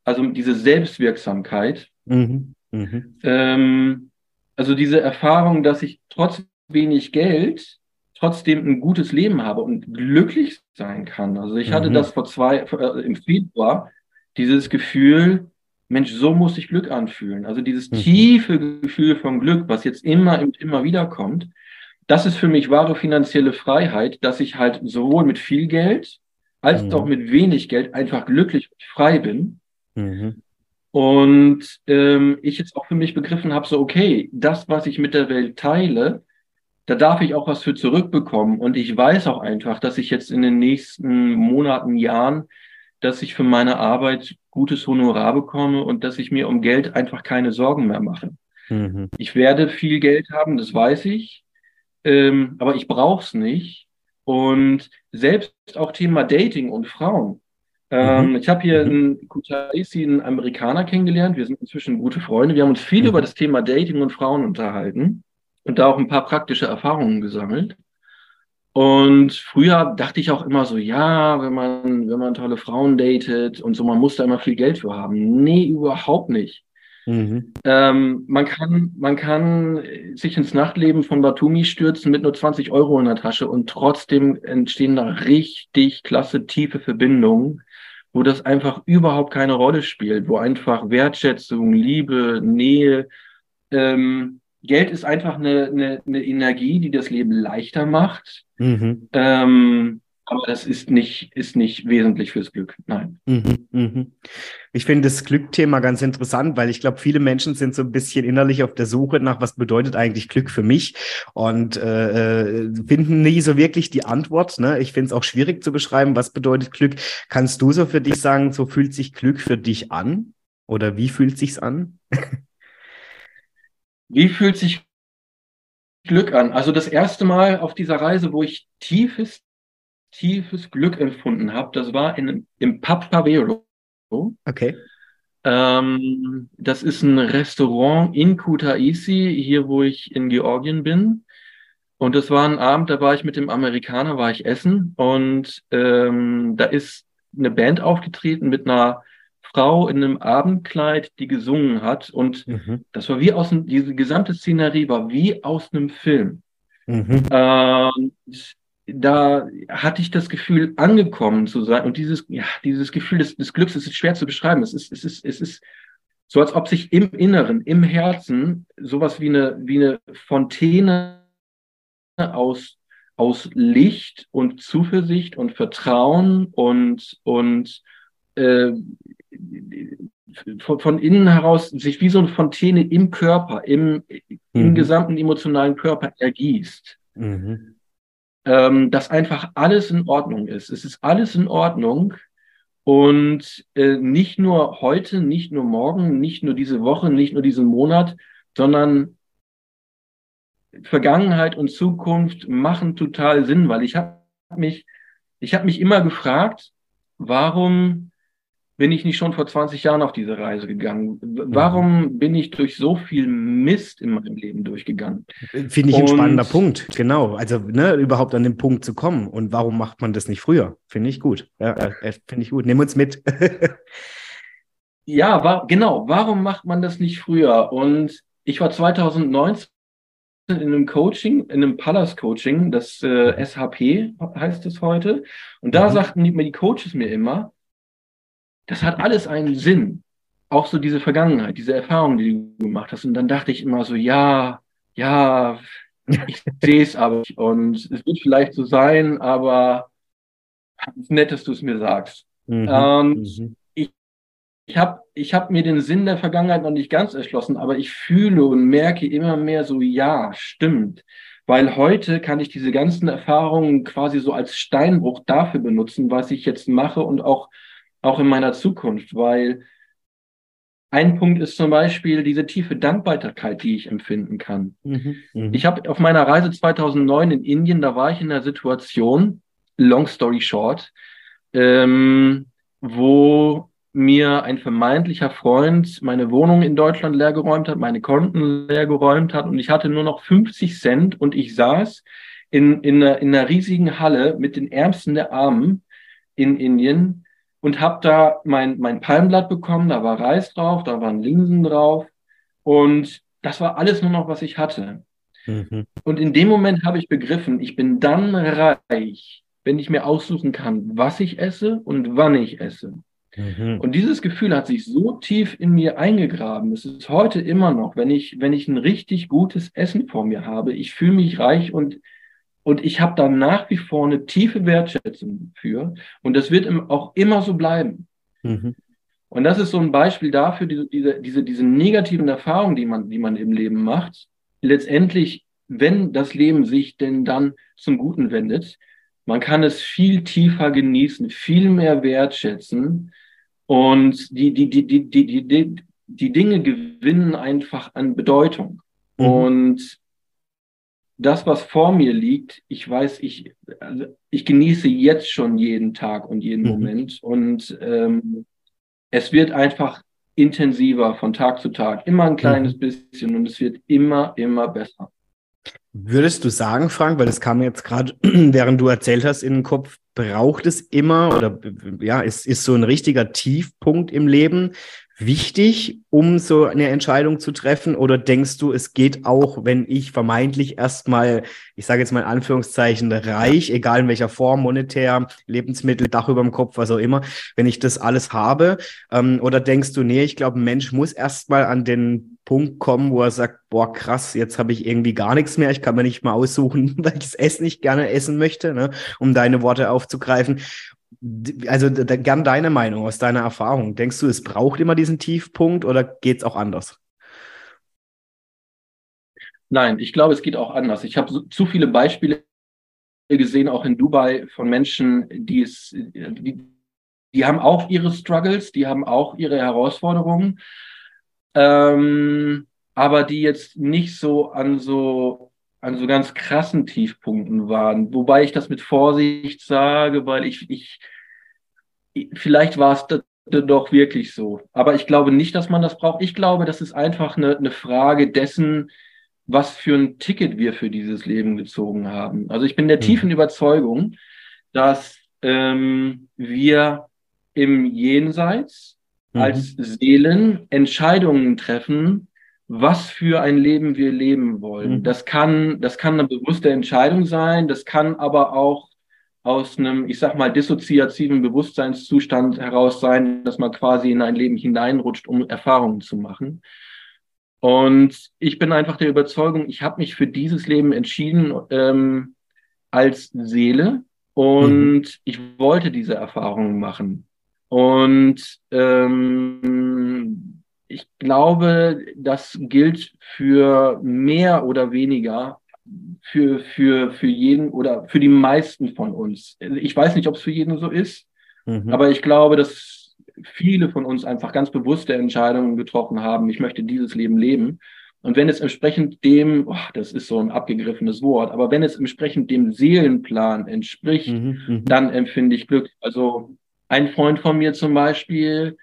Also diese Selbstwirksamkeit, mhm. Mhm. Ähm, also diese Erfahrung, dass ich trotz wenig Geld trotzdem ein gutes Leben habe und glücklich sein kann. Also ich mhm. hatte das vor zwei, äh, im Februar, dieses Gefühl, Mensch, so muss sich Glück anfühlen. Also dieses mhm. tiefe Gefühl von Glück, was jetzt immer und immer wieder kommt, das ist für mich wahre finanzielle Freiheit, dass ich halt sowohl mit viel Geld als mhm. auch mit wenig Geld einfach glücklich und frei bin. Mhm. Und ähm, ich jetzt auch für mich begriffen habe, so, okay, das, was ich mit der Welt teile, da darf ich auch was für zurückbekommen. Und ich weiß auch einfach, dass ich jetzt in den nächsten Monaten, Jahren, dass ich für meine Arbeit gutes Honorar bekomme und dass ich mir um Geld einfach keine Sorgen mehr mache. Mhm. Ich werde viel Geld haben, das weiß ich, ähm, aber ich brauche es nicht. Und selbst auch Thema Dating und Frauen. Ähm, mhm. Ich habe hier mhm. einen Kutaisi, einen Amerikaner kennengelernt. Wir sind inzwischen gute Freunde. Wir haben uns viel mhm. über das Thema Dating und Frauen unterhalten und da auch ein paar praktische Erfahrungen gesammelt. Und früher dachte ich auch immer so, ja, wenn man, wenn man tolle Frauen datet und so, man muss da immer viel Geld für haben. Nee, überhaupt nicht. Mhm. Ähm, man, kann, man kann sich ins Nachtleben von Batumi stürzen mit nur 20 Euro in der Tasche und trotzdem entstehen da richtig klasse, tiefe Verbindungen wo das einfach überhaupt keine Rolle spielt, wo einfach Wertschätzung, Liebe, Nähe, ähm, Geld ist einfach eine, eine, eine Energie, die das Leben leichter macht. Mhm. Ähm, aber das ist nicht, ist nicht wesentlich fürs Glück. Nein. Mhm, mhm. Ich finde das Glückthema ganz interessant, weil ich glaube, viele Menschen sind so ein bisschen innerlich auf der Suche nach, was bedeutet eigentlich Glück für mich und äh, äh finden nie so wirklich die Antwort. Ne? Ich finde es auch schwierig zu beschreiben, was bedeutet Glück. Kannst du so für dich sagen, so fühlt sich Glück für dich an? Oder wie fühlt sich's an? wie fühlt sich Glück an? Also das erste Mal auf dieser Reise, wo ich tiefes tiefes Glück empfunden habe, das war in, im Papavero. Okay. Ähm, das ist ein Restaurant in Kutaisi, hier wo ich in Georgien bin. Und das war ein Abend, da war ich mit dem Amerikaner, war ich essen und ähm, da ist eine Band aufgetreten mit einer Frau in einem Abendkleid, die gesungen hat. Und mhm. das war wie aus dem, diese gesamte Szenerie war wie aus einem Film. Mhm. Ähm, da hatte ich das Gefühl, angekommen zu sein. Und dieses, ja, dieses Gefühl des, des Glücks, es ist schwer zu beschreiben. Es ist, es ist, es ist so, als ob sich im Inneren, im Herzen, sowas wie eine, wie eine Fontäne aus, aus Licht und Zuversicht und Vertrauen und, und äh, von, von, innen heraus sich wie so eine Fontäne im Körper, im, mhm. im gesamten emotionalen Körper ergießt. Mhm ähm, dass einfach alles in Ordnung ist. Es ist alles in Ordnung und äh, nicht nur heute, nicht nur morgen, nicht nur diese Woche, nicht nur diesen Monat, sondern Vergangenheit und Zukunft machen total Sinn, weil ich habe mich, ich habe mich immer gefragt, warum bin ich nicht schon vor 20 Jahren auf diese Reise gegangen? Warum mhm. bin ich durch so viel Mist in meinem Leben durchgegangen? Finde ich und, ein spannender Punkt, genau. Also ne, überhaupt an den Punkt zu kommen. Und warum macht man das nicht früher? Finde ich gut. Ja, äh, äh finde ich gut. Nimm uns mit. ja, war, genau. Warum macht man das nicht früher? Und ich war 2019 in einem Coaching, in einem Palace Coaching, das äh, SHP heißt es heute. Und da mhm. sagten die, die Coaches mir immer, das hat alles einen Sinn. Auch so diese Vergangenheit, diese Erfahrung, die du gemacht hast. Und dann dachte ich immer so, ja, ja, ich sehe es aber nicht. Und es wird vielleicht so sein, aber es ist nett, dass du es mir sagst. Mhm, und mhm. ich, ich habe ich hab mir den Sinn der Vergangenheit noch nicht ganz erschlossen, aber ich fühle und merke immer mehr so, ja, stimmt. Weil heute kann ich diese ganzen Erfahrungen quasi so als Steinbruch dafür benutzen, was ich jetzt mache und auch auch in meiner Zukunft, weil ein Punkt ist zum Beispiel diese tiefe Dankbarkeit, die ich empfinden kann. Mhm, mh. Ich habe auf meiner Reise 2009 in Indien, da war ich in einer Situation, long story short, ähm, wo mir ein vermeintlicher Freund meine Wohnung in Deutschland leergeräumt hat, meine Konten leergeräumt hat und ich hatte nur noch 50 Cent und ich saß in, in, einer, in einer riesigen Halle mit den Ärmsten der Armen in Indien und habe da mein, mein Palmblatt bekommen, da war Reis drauf, da waren Linsen drauf und das war alles nur noch, was ich hatte. Mhm. Und in dem Moment habe ich begriffen, ich bin dann reich, wenn ich mir aussuchen kann, was ich esse und wann ich esse. Mhm. Und dieses Gefühl hat sich so tief in mir eingegraben. Es ist heute immer noch, wenn ich, wenn ich ein richtig gutes Essen vor mir habe, ich fühle mich reich und und ich habe da nach wie vor eine tiefe Wertschätzung für. Und das wird auch immer so bleiben. Mhm. Und das ist so ein Beispiel dafür, diese, diese, diese, diese negativen Erfahrungen, die man, die man im Leben macht. Letztendlich, wenn das Leben sich denn dann zum Guten wendet, man kann es viel tiefer genießen, viel mehr wertschätzen. Und die, die, die, die, die, die, die Dinge gewinnen einfach an Bedeutung. Mhm. Und das, was vor mir liegt, ich weiß, ich, also ich genieße jetzt schon jeden Tag und jeden mhm. Moment und ähm, es wird einfach intensiver von Tag zu Tag, immer ein kleines mhm. bisschen und es wird immer, immer besser. Würdest du sagen, Frank, weil das kam jetzt gerade, während du erzählt hast, in den Kopf, braucht es immer oder ja, ist, ist so ein richtiger Tiefpunkt im Leben, wichtig, um so eine Entscheidung zu treffen? Oder denkst du, es geht auch, wenn ich vermeintlich erstmal, ich sage jetzt mal in Anführungszeichen, reich, egal in welcher Form, monetär, Lebensmittel, Dach über dem Kopf, was auch immer, wenn ich das alles habe? Ähm, oder denkst du, nee, ich glaube, ein Mensch muss erstmal an den Punkt kommen, wo er sagt, boah, krass, jetzt habe ich irgendwie gar nichts mehr, ich kann mir nicht mal aussuchen, weil ich das Essen nicht gerne essen möchte, ne? um deine Worte aufzugreifen. Also da, gern deine Meinung aus deiner Erfahrung. Denkst du, es braucht immer diesen Tiefpunkt oder geht es auch anders? Nein, ich glaube, es geht auch anders. Ich habe so, zu viele Beispiele gesehen, auch in Dubai, von Menschen, die es, die, die haben auch ihre Struggles, die haben auch ihre Herausforderungen, ähm, aber die jetzt nicht so an so an so ganz krassen Tiefpunkten waren. Wobei ich das mit Vorsicht sage, weil ich, ich vielleicht war es doch wirklich so. Aber ich glaube nicht, dass man das braucht. Ich glaube, das ist einfach eine, eine Frage dessen, was für ein Ticket wir für dieses Leben gezogen haben. Also ich bin der mhm. tiefen Überzeugung, dass ähm, wir im Jenseits mhm. als Seelen Entscheidungen treffen, was für ein Leben wir leben wollen. Mhm. Das kann, das kann eine bewusste Entscheidung sein, das kann aber auch aus einem, ich sag mal, dissoziativen Bewusstseinszustand heraus sein, dass man quasi in ein Leben hineinrutscht, um Erfahrungen zu machen. Und ich bin einfach der Überzeugung, ich habe mich für dieses Leben entschieden ähm, als Seele und mhm. ich wollte diese Erfahrungen machen. Und ähm, ich glaube, das gilt für mehr oder weniger für, für, für jeden oder für die meisten von uns. Ich weiß nicht, ob es für jeden so ist, mhm. aber ich glaube, dass viele von uns einfach ganz bewusste Entscheidungen getroffen haben, ich möchte dieses Leben leben. Und wenn es entsprechend dem, oh, das ist so ein abgegriffenes Wort, aber wenn es entsprechend dem Seelenplan entspricht, mhm, mhm. dann empfinde ich Glück. Also ein Freund von mir zum Beispiel,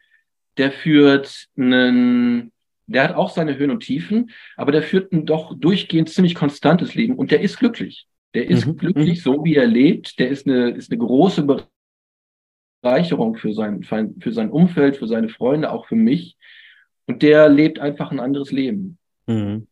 der führt einen, der hat auch seine Höhen und Tiefen, aber der führt ein doch durchgehend ziemlich konstantes Leben und der ist glücklich. Der ist mhm. glücklich, mhm. so wie er lebt. Der ist eine, ist eine große Bereicherung für sein, für sein Umfeld, für seine Freunde, auch für mich. Und der lebt einfach ein anderes Leben. Mhm.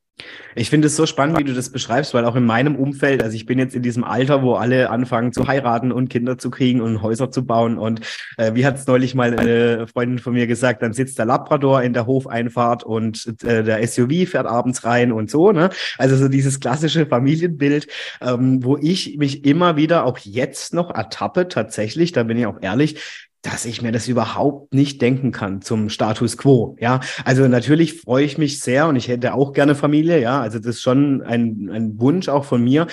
Ich finde es so spannend, wie du das beschreibst, weil auch in meinem Umfeld, also ich bin jetzt in diesem Alter, wo alle anfangen zu heiraten und Kinder zu kriegen und Häuser zu bauen. Und äh, wie hat es neulich mal eine Freundin von mir gesagt, dann sitzt der Labrador in der Hofeinfahrt und äh, der SUV fährt abends rein und so. Ne? Also so dieses klassische Familienbild, ähm, wo ich mich immer wieder auch jetzt noch ertappe, tatsächlich, da bin ich auch ehrlich, dass ich mir das überhaupt nicht denken kann zum Status quo. Ja, also natürlich freue ich mich sehr und ich hätte auch gerne Familie. Ja, also das ist schon ein, ein Wunsch auch von mir.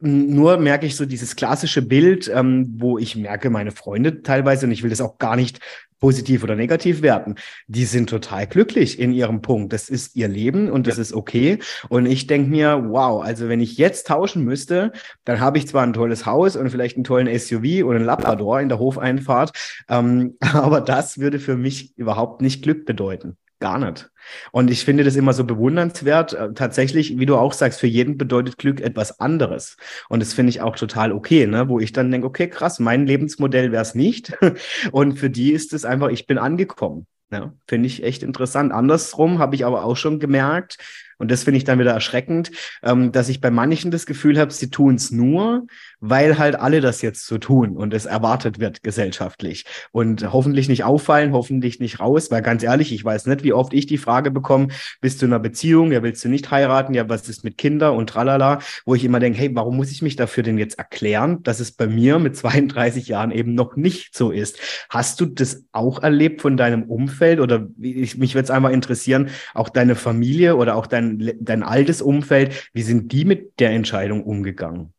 Nur merke ich so dieses klassische Bild, ähm, wo ich merke, meine Freunde teilweise, und ich will das auch gar nicht positiv oder negativ werten, die sind total glücklich in ihrem Punkt. Das ist ihr Leben und das ja. ist okay. Und ich denke mir, wow, also wenn ich jetzt tauschen müsste, dann habe ich zwar ein tolles Haus und vielleicht einen tollen SUV oder einen Labrador in der Hofeinfahrt, ähm, aber das würde für mich überhaupt nicht Glück bedeuten. Gar nicht. Und ich finde das immer so bewundernswert. Äh, tatsächlich, wie du auch sagst, für jeden bedeutet Glück etwas anderes. Und das finde ich auch total okay, ne? wo ich dann denke, okay, krass, mein Lebensmodell wäre es nicht. Und für die ist es einfach, ich bin angekommen. Ja, finde ich echt interessant. Andersrum habe ich aber auch schon gemerkt, und das finde ich dann wieder erschreckend, ähm, dass ich bei manchen das Gefühl habe, sie tun es nur, weil halt alle das jetzt so tun und es erwartet wird gesellschaftlich. Und hoffentlich nicht auffallen, hoffentlich nicht raus, weil ganz ehrlich, ich weiß nicht, wie oft ich die Frage bekomme, bist du in einer Beziehung, ja, willst du nicht heiraten, ja, was ist mit Kindern und tralala, wo ich immer denke, hey, warum muss ich mich dafür denn jetzt erklären, dass es bei mir mit 32 Jahren eben noch nicht so ist? Hast du das auch erlebt von deinem Umfeld oder ich, mich würde es einmal interessieren, auch deine Familie oder auch dein dein, dein altes Umfeld, wie sind die mit der Entscheidung umgegangen?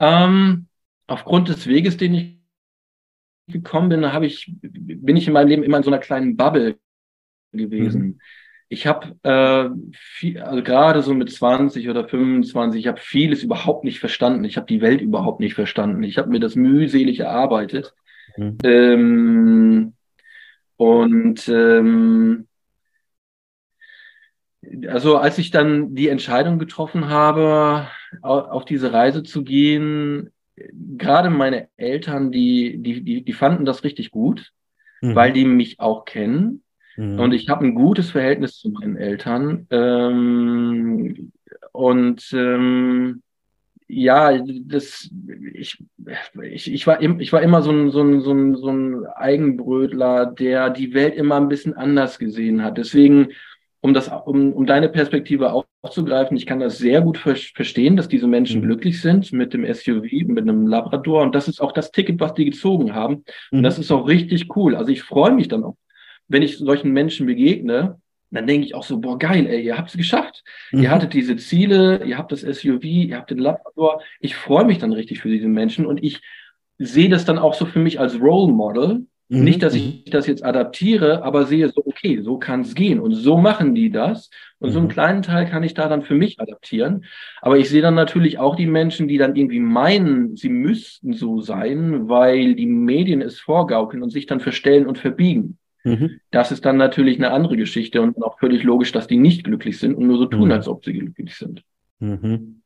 Ähm, aufgrund des Weges, den ich gekommen bin, habe ich, bin ich in meinem Leben immer in so einer kleinen Bubble gewesen. Mhm. Ich habe äh, also gerade so mit 20 oder 25, ich habe vieles überhaupt nicht verstanden. Ich habe die Welt überhaupt nicht verstanden. Ich habe mir das mühselig erarbeitet. Mhm. Ähm, und ähm, also als ich dann die Entscheidung getroffen habe, auf diese Reise zu gehen, gerade meine Eltern, die, die, die, die fanden das richtig gut, mhm. weil die mich auch kennen. Mhm. Und ich habe ein gutes Verhältnis zu meinen Eltern. Ähm, und ähm, ja, das, ich, ich, ich, war, ich war immer so ein, so, ein, so, ein, so ein Eigenbrötler, der die Welt immer ein bisschen anders gesehen hat. Deswegen um das, um, um deine Perspektive aufzugreifen, ich kann das sehr gut ver verstehen, dass diese Menschen mhm. glücklich sind mit dem SUV, mit einem Labrador. Und das ist auch das Ticket, was die gezogen haben. Mhm. Und das ist auch richtig cool. Also ich freue mich dann auch, wenn ich solchen Menschen begegne, dann denke ich auch so, boah, geil, ey, ihr habt es geschafft. Mhm. Ihr hattet diese Ziele, ihr habt das SUV, ihr habt den Labrador. Ich freue mich dann richtig für diese Menschen und ich sehe das dann auch so für mich als Role Model, Mhm. Nicht, dass ich das jetzt adaptiere, aber sehe so, okay, so kann es gehen. Und so machen die das. Und mhm. so einen mhm. kleinen Teil kann ich da dann für mich adaptieren. Aber ich sehe dann natürlich auch die Menschen, die dann irgendwie meinen, sie müssten so sein, weil die Medien es vorgaukeln und sich dann verstellen und verbiegen. Mhm. Das ist dann natürlich eine andere Geschichte und auch völlig logisch, dass die nicht glücklich sind und nur so tun, mhm. als ob sie glücklich sind. Mhm.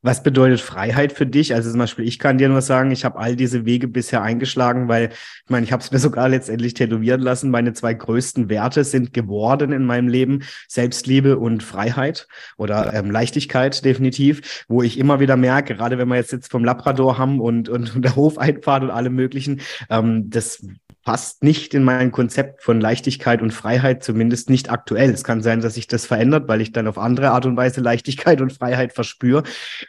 Was bedeutet Freiheit für dich? Also zum Beispiel, ich kann dir nur sagen, ich habe all diese Wege bisher eingeschlagen, weil ich meine, ich habe es mir sogar letztendlich tätowieren lassen. Meine zwei größten Werte sind geworden in meinem Leben Selbstliebe und Freiheit oder ähm, Leichtigkeit definitiv, wo ich immer wieder merke, gerade wenn wir jetzt jetzt vom Labrador haben und, und, und der Hofeinfahrt und allem möglichen, ähm, das passt nicht in mein Konzept von Leichtigkeit und Freiheit, zumindest nicht aktuell. Es kann sein, dass sich das verändert, weil ich dann auf andere Art und Weise Leichtigkeit und Freiheit verspüre.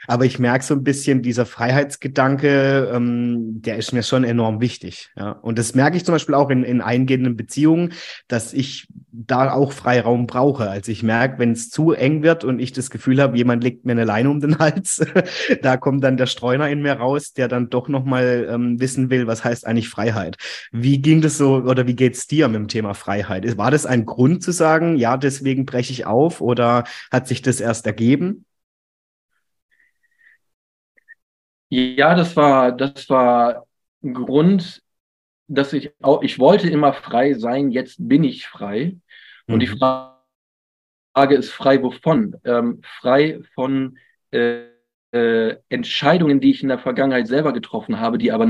Aber ich merke so ein bisschen, dieser Freiheitsgedanke, ähm, der ist mir schon enorm wichtig. Ja? Und das merke ich zum Beispiel auch in, in eingehenden Beziehungen, dass ich da auch Freiraum brauche. Also ich merke, wenn es zu eng wird und ich das Gefühl habe, jemand legt mir eine Leine um den Hals, da kommt dann der Streuner in mir raus, der dann doch nochmal ähm, wissen will, was heißt eigentlich Freiheit. Wie ging das so oder wie geht's dir mit dem Thema Freiheit? War das ein Grund zu sagen, ja, deswegen breche ich auf oder hat sich das erst ergeben? Ja, das war, das war ein Grund, dass ich auch, ich wollte immer frei sein, jetzt bin ich frei. Und mhm. die Frage ist frei wovon? Ähm, frei von äh, äh, Entscheidungen, die ich in der Vergangenheit selber getroffen habe, die aber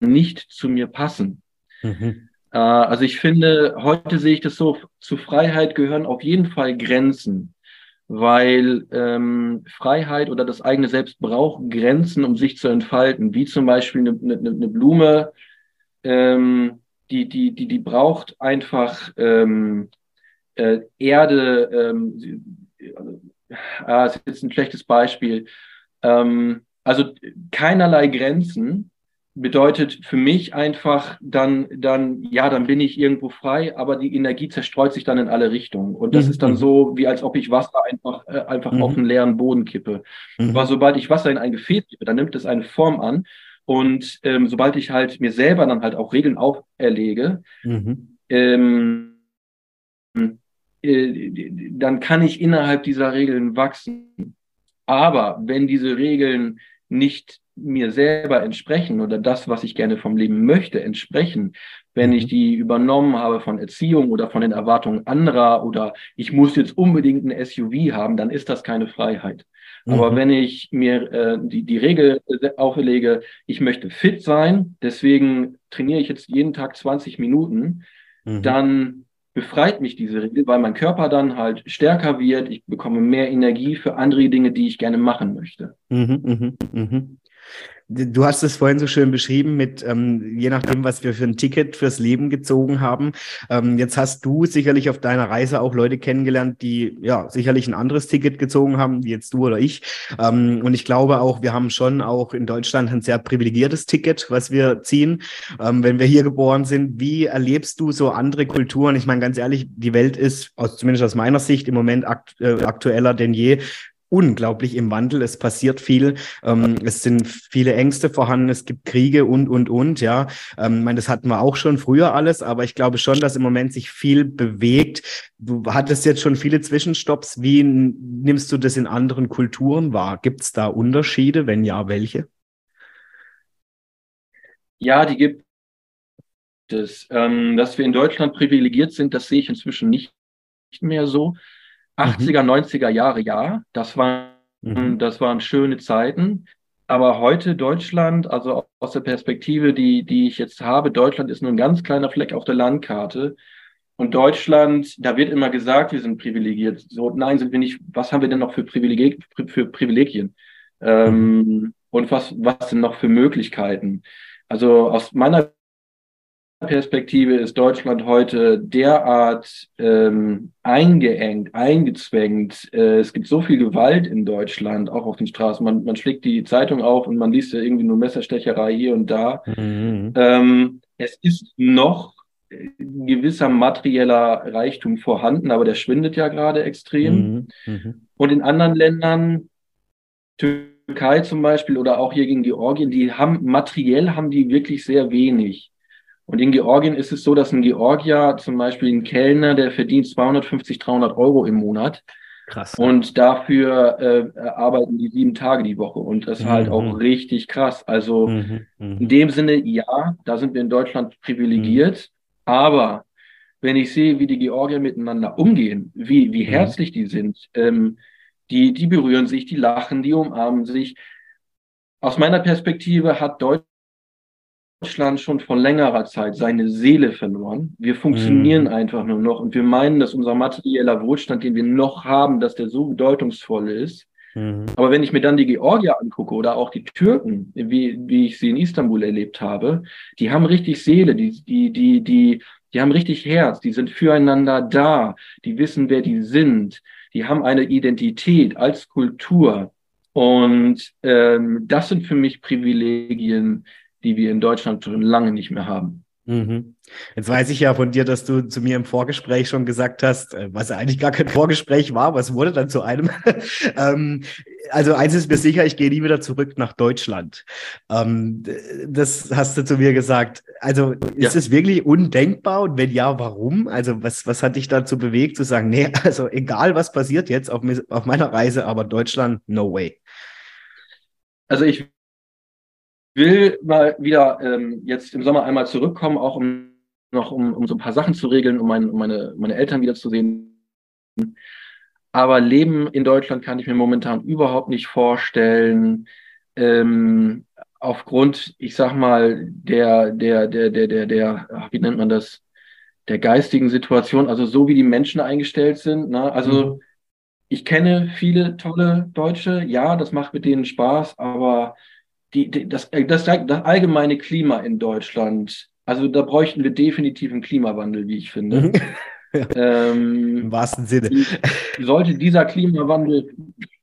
nicht zu mir passen. Mhm. Äh, also ich finde, heute sehe ich das so, zu Freiheit gehören auf jeden Fall Grenzen, weil ähm, Freiheit oder das eigene Selbst braucht Grenzen, um sich zu entfalten, wie zum Beispiel eine, eine, eine Blume, ähm, die, die, die, die braucht einfach ähm, äh, Erde, ähm, äh, ist jetzt ein schlechtes Beispiel, ähm, also keinerlei Grenzen bedeutet für mich einfach dann, dann, ja, dann bin ich irgendwo frei, aber die Energie zerstreut sich dann in alle Richtungen. Und das mhm. ist dann so, wie als ob ich Wasser einfach, äh, einfach mhm. auf einen leeren Boden kippe. Mhm. Aber sobald ich Wasser in ein Gefäß kippe, dann nimmt es eine Form an. Und ähm, sobald ich halt mir selber dann halt auch Regeln auferlege, mhm. ähm, äh, dann kann ich innerhalb dieser Regeln wachsen. Aber wenn diese Regeln nicht mir selber entsprechen oder das, was ich gerne vom Leben möchte, entsprechen, wenn mhm. ich die übernommen habe von Erziehung oder von den Erwartungen anderer oder ich muss jetzt unbedingt ein SUV haben, dann ist das keine Freiheit. Mhm. Aber wenn ich mir äh, die, die Regel auferlege, ich möchte fit sein, deswegen trainiere ich jetzt jeden Tag 20 Minuten, mhm. dann befreit mich diese Regel, weil mein Körper dann halt stärker wird, ich bekomme mehr Energie für andere Dinge, die ich gerne machen möchte. Mhm, mh, mh. Du hast es vorhin so schön beschrieben mit, ähm, je nachdem, was wir für ein Ticket fürs Leben gezogen haben. Ähm, jetzt hast du sicherlich auf deiner Reise auch Leute kennengelernt, die ja sicherlich ein anderes Ticket gezogen haben, wie jetzt du oder ich. Ähm, und ich glaube auch, wir haben schon auch in Deutschland ein sehr privilegiertes Ticket, was wir ziehen, ähm, wenn wir hier geboren sind. Wie erlebst du so andere Kulturen? Ich meine, ganz ehrlich, die Welt ist, aus, zumindest aus meiner Sicht, im Moment akt, äh, aktueller denn je unglaublich im Wandel. Es passiert viel. Ähm, es sind viele Ängste vorhanden. Es gibt Kriege und, und, und. Ja, ähm, ich meine, das hatten wir auch schon früher alles, aber ich glaube schon, dass im Moment sich viel bewegt. Du hattest jetzt schon viele Zwischenstopps. Wie nimmst du das in anderen Kulturen wahr? Gibt es da Unterschiede? Wenn ja, welche? Ja, die gibt es. Ähm, dass wir in Deutschland privilegiert sind, das sehe ich inzwischen nicht mehr so. 80er, mhm. 90er Jahre, ja, das waren, mhm. das waren schöne Zeiten. Aber heute Deutschland, also aus der Perspektive, die, die ich jetzt habe, Deutschland ist nur ein ganz kleiner Fleck auf der Landkarte. Und Deutschland, da wird immer gesagt, wir sind privilegiert. So, nein, sind wir nicht. Was haben wir denn noch für, Privileg für Privilegien? Ähm, mhm. und was, was sind noch für Möglichkeiten? Also aus meiner Perspektive ist Deutschland heute derart ähm, eingeengt, eingezwängt. Äh, es gibt so viel Gewalt in Deutschland, auch auf den Straßen. Man, man schlägt die Zeitung auf und man liest ja irgendwie nur Messerstecherei hier und da. Mhm. Ähm, es ist noch ein gewisser materieller Reichtum vorhanden, aber der schwindet ja gerade extrem. Mhm. Mhm. Und in anderen Ländern, Türkei zum Beispiel oder auch hier gegen Georgien, die haben materiell haben die wirklich sehr wenig. Und in Georgien ist es so, dass ein Georgier, zum Beispiel ein Kellner, der verdient 250, 300 Euro im Monat. Krass. Und dafür äh, arbeiten die sieben Tage die Woche. Und das ist halt mhm. auch richtig krass. Also mhm. Mhm. in dem Sinne, ja, da sind wir in Deutschland privilegiert. Mhm. Aber wenn ich sehe, wie die Georgier miteinander umgehen, wie, wie mhm. herzlich die sind, ähm, die, die berühren sich, die lachen, die umarmen sich. Aus meiner Perspektive hat Deutschland Deutschland schon vor längerer Zeit seine Seele verloren. Wir funktionieren mhm. einfach nur noch und wir meinen, dass unser materieller Wohlstand, den wir noch haben, dass der so bedeutungsvoll ist. Mhm. Aber wenn ich mir dann die Georgier angucke oder auch die Türken, wie, wie ich sie in Istanbul erlebt habe, die haben richtig Seele, die, die, die, die, die haben richtig Herz, die sind füreinander da, die wissen, wer die sind, die haben eine Identität als Kultur. Und ähm, das sind für mich Privilegien, die wir in Deutschland schon lange nicht mehr haben. Mhm. Jetzt weiß ich ja von dir, dass du zu mir im Vorgespräch schon gesagt hast, äh, was eigentlich gar kein Vorgespräch war, was wurde dann zu einem. ähm, also eins ist mir sicher, ich gehe nie wieder zurück nach Deutschland. Ähm, das hast du zu mir gesagt. Also ist ja. es wirklich undenkbar und wenn ja, warum? Also was, was hat dich dazu bewegt zu sagen, nee, also egal was passiert jetzt auf, auf meiner Reise, aber Deutschland, no way. Also ich will mal wieder ähm, jetzt im Sommer einmal zurückkommen, auch um noch um, um so ein paar Sachen zu regeln, um, mein, um meine, meine Eltern wiederzusehen. Aber Leben in Deutschland kann ich mir momentan überhaupt nicht vorstellen. Ähm, aufgrund, ich sag mal, der, der, der, der, der, der, wie nennt man das, der geistigen Situation, also so wie die Menschen eingestellt sind. Ne? Also mhm. ich kenne viele tolle Deutsche, ja, das macht mit denen Spaß, aber die, die, das, äh, das, das allgemeine Klima in Deutschland, also da bräuchten wir definitiv einen Klimawandel, wie ich finde. Mhm. ja. ähm, Im wahrsten Sinne. Sollte dieser Klimawandel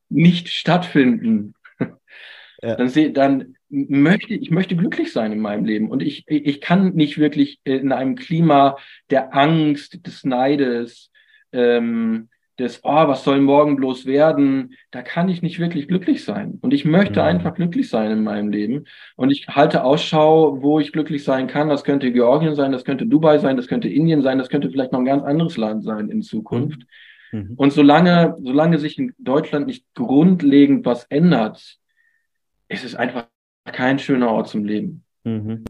nicht stattfinden, ja. dann, seh, dann möchte ich möchte glücklich sein in meinem Leben und ich, ich kann nicht wirklich in einem Klima der Angst, des Neides, ähm, des, oh, was soll morgen bloß werden, da kann ich nicht wirklich glücklich sein. Und ich möchte mhm. einfach glücklich sein in meinem Leben. Und ich halte Ausschau, wo ich glücklich sein kann. Das könnte Georgien sein, das könnte Dubai sein, das könnte Indien sein, das könnte vielleicht noch ein ganz anderes Land sein in Zukunft. Mhm. mhm. Und solange, solange sich in Deutschland nicht grundlegend was ändert, ist es einfach kein schöner Ort zum Leben. Mhm.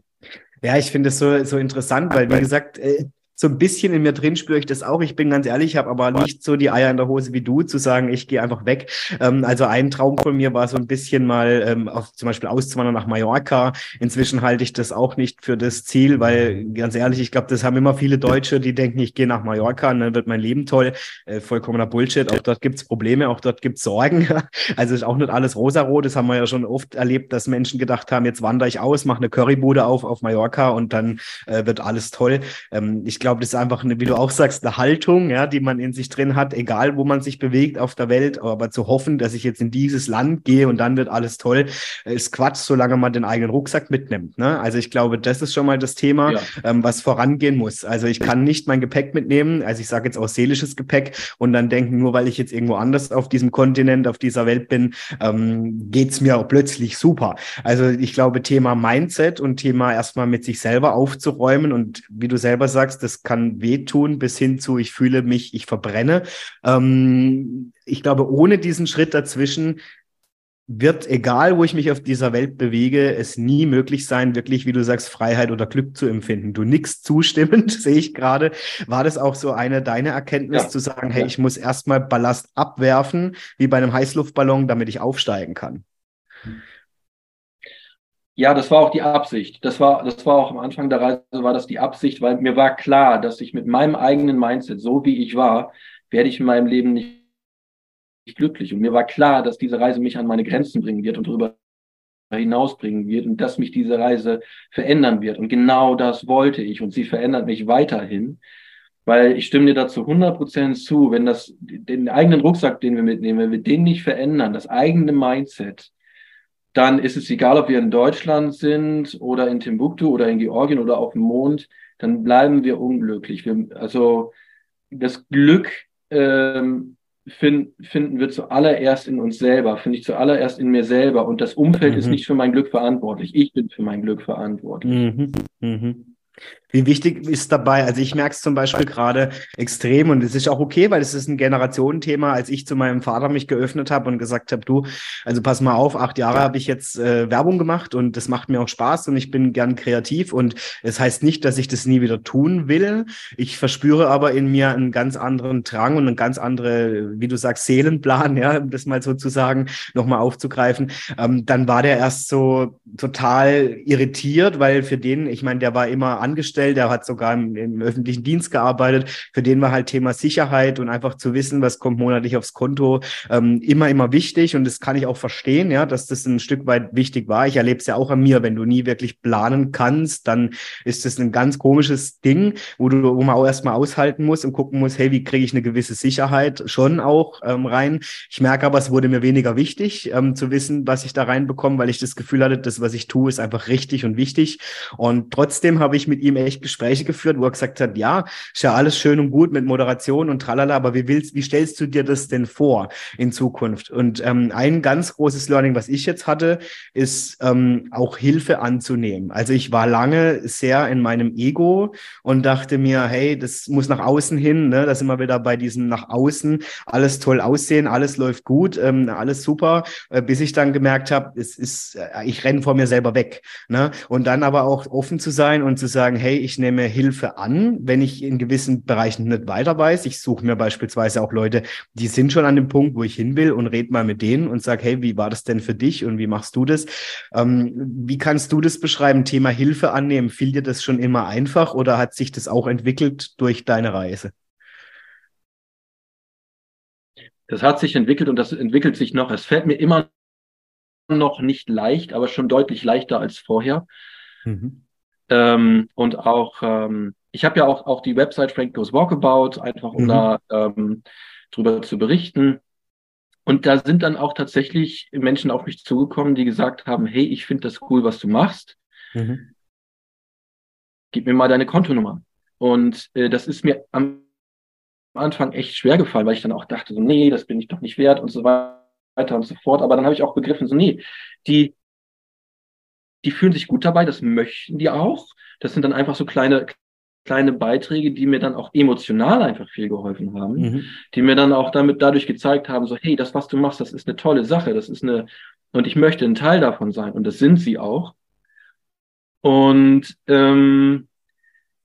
Ja, ich finde es so, so interessant, weil, wie gesagt, äh, so ein bisschen in mir drin spüre ich das auch. Ich bin ganz ehrlich, ich habe aber nicht so die Eier in der Hose wie du, zu sagen, ich gehe einfach weg. Ähm, also ein Traum von mir war so ein bisschen mal ähm, auf, zum Beispiel auszuwandern nach Mallorca. Inzwischen halte ich das auch nicht für das Ziel, weil ganz ehrlich, ich glaube, das haben immer viele Deutsche, die denken, ich gehe nach Mallorca und dann wird mein Leben toll. Äh, vollkommener Bullshit. Auch dort gibt's Probleme, auch dort gibt's Sorgen. also ist auch nicht alles rosarot. Das haben wir ja schon oft erlebt, dass Menschen gedacht haben, jetzt wandere ich aus, mache eine Currybude auf auf Mallorca und dann äh, wird alles toll. Ähm, ich glaube, glaube, das ist einfach eine, wie du auch sagst, eine Haltung, ja, die man in sich drin hat, egal wo man sich bewegt auf der Welt, aber zu hoffen, dass ich jetzt in dieses Land gehe und dann wird alles toll, ist Quatsch, solange man den eigenen Rucksack mitnimmt. Ne? Also ich glaube, das ist schon mal das Thema, ja. ähm, was vorangehen muss. Also ich kann nicht mein Gepäck mitnehmen, also ich sage jetzt auch seelisches Gepäck und dann denken, nur weil ich jetzt irgendwo anders auf diesem Kontinent, auf dieser Welt bin, ähm, geht mir auch plötzlich super. Also ich glaube, Thema Mindset und Thema erstmal mit sich selber aufzuräumen und wie du selber sagst, das kann wehtun, bis hin zu, ich fühle mich, ich verbrenne. Ähm, ich glaube, ohne diesen Schritt dazwischen wird, egal wo ich mich auf dieser Welt bewege, es nie möglich sein, wirklich, wie du sagst, Freiheit oder Glück zu empfinden. Du nix zustimmend, sehe ich gerade. War das auch so eine deine Erkenntnis, ja. zu sagen, hey, ich muss erstmal Ballast abwerfen, wie bei einem Heißluftballon, damit ich aufsteigen kann? Ja, das war auch die Absicht. Das war, das war auch am Anfang der Reise war das die Absicht, weil mir war klar, dass ich mit meinem eigenen Mindset, so wie ich war, werde ich in meinem Leben nicht, glücklich. Und mir war klar, dass diese Reise mich an meine Grenzen bringen wird und darüber hinausbringen wird und dass mich diese Reise verändern wird. Und genau das wollte ich und sie verändert mich weiterhin, weil ich stimme dir dazu 100 Prozent zu, wenn das, den eigenen Rucksack, den wir mitnehmen, wenn wir den nicht verändern, das eigene Mindset, dann ist es egal, ob wir in Deutschland sind oder in Timbuktu oder in Georgien oder auf dem Mond, dann bleiben wir unglücklich. Wir, also das Glück ähm, find, finden wir zuallererst in uns selber, finde ich zuallererst in mir selber. Und das Umfeld mhm. ist nicht für mein Glück verantwortlich. Ich bin für mein Glück verantwortlich. Mhm. Mhm. Wie wichtig ist dabei, also ich merke es zum Beispiel gerade extrem und es ist auch okay, weil es ist ein Generationenthema, als ich zu meinem Vater mich geöffnet habe und gesagt habe, du, also pass mal auf, acht Jahre habe ich jetzt äh, Werbung gemacht und das macht mir auch Spaß und ich bin gern kreativ und es heißt nicht, dass ich das nie wieder tun will. Ich verspüre aber in mir einen ganz anderen Drang und einen ganz andere, wie du sagst, Seelenplan, ja, um das mal sozusagen nochmal aufzugreifen. Ähm, dann war der erst so total irritiert, weil für den, ich meine, der war immer angestellt, der hat sogar im, im, öffentlichen Dienst gearbeitet. Für den war halt Thema Sicherheit und einfach zu wissen, was kommt monatlich aufs Konto, ähm, immer, immer wichtig. Und das kann ich auch verstehen, ja, dass das ein Stück weit wichtig war. Ich erlebe es ja auch an mir, wenn du nie wirklich planen kannst, dann ist das ein ganz komisches Ding, wo du, wo man auch erstmal aushalten muss und gucken muss, hey, wie kriege ich eine gewisse Sicherheit schon auch ähm, rein. Ich merke aber, es wurde mir weniger wichtig, ähm, zu wissen, was ich da reinbekomme, weil ich das Gefühl hatte, das, was ich tue, ist einfach richtig und wichtig. Und trotzdem habe ich mit ihm echt Gespräche geführt, wo er gesagt hat, ja, ist ja alles schön und gut mit Moderation und tralala, aber wie willst, wie stellst du dir das denn vor in Zukunft? Und ähm, ein ganz großes Learning, was ich jetzt hatte, ist ähm, auch Hilfe anzunehmen. Also ich war lange sehr in meinem Ego und dachte mir, hey, das muss nach außen hin, ne? da sind wieder bei diesem nach außen, alles toll aussehen, alles läuft gut, ähm, alles super, äh, bis ich dann gemerkt habe, es ist, äh, ich renne vor mir selber weg. Ne? Und dann aber auch offen zu sein und zu sagen, hey, ich nehme Hilfe an, wenn ich in gewissen Bereichen nicht weiter weiß. Ich suche mir beispielsweise auch Leute, die sind schon an dem Punkt, wo ich hin will und rede mal mit denen und sage, hey, wie war das denn für dich und wie machst du das? Ähm, wie kannst du das beschreiben? Thema Hilfe annehmen. Fiel dir das schon immer einfach oder hat sich das auch entwickelt durch deine Reise? Das hat sich entwickelt und das entwickelt sich noch. Es fällt mir immer noch nicht leicht, aber schon deutlich leichter als vorher. Mhm. Ähm, und auch, ähm, ich habe ja auch, auch die Website Frank Goes Walkabout, einfach um mhm. da ähm, drüber zu berichten. Und da sind dann auch tatsächlich Menschen auf mich zugekommen, die gesagt haben, hey, ich finde das cool, was du machst. Mhm. Gib mir mal deine Kontonummer. Und äh, das ist mir am Anfang echt schwer gefallen, weil ich dann auch dachte, so, nee, das bin ich doch nicht wert und so weiter und so fort. Aber dann habe ich auch begriffen, so, nee, die, die fühlen sich gut dabei, das möchten die auch. Das sind dann einfach so kleine, kleine Beiträge, die mir dann auch emotional einfach viel geholfen haben, mhm. die mir dann auch damit dadurch gezeigt haben, so, hey, das, was du machst, das ist eine tolle Sache, das ist eine, und ich möchte ein Teil davon sein, und das sind sie auch. Und ähm,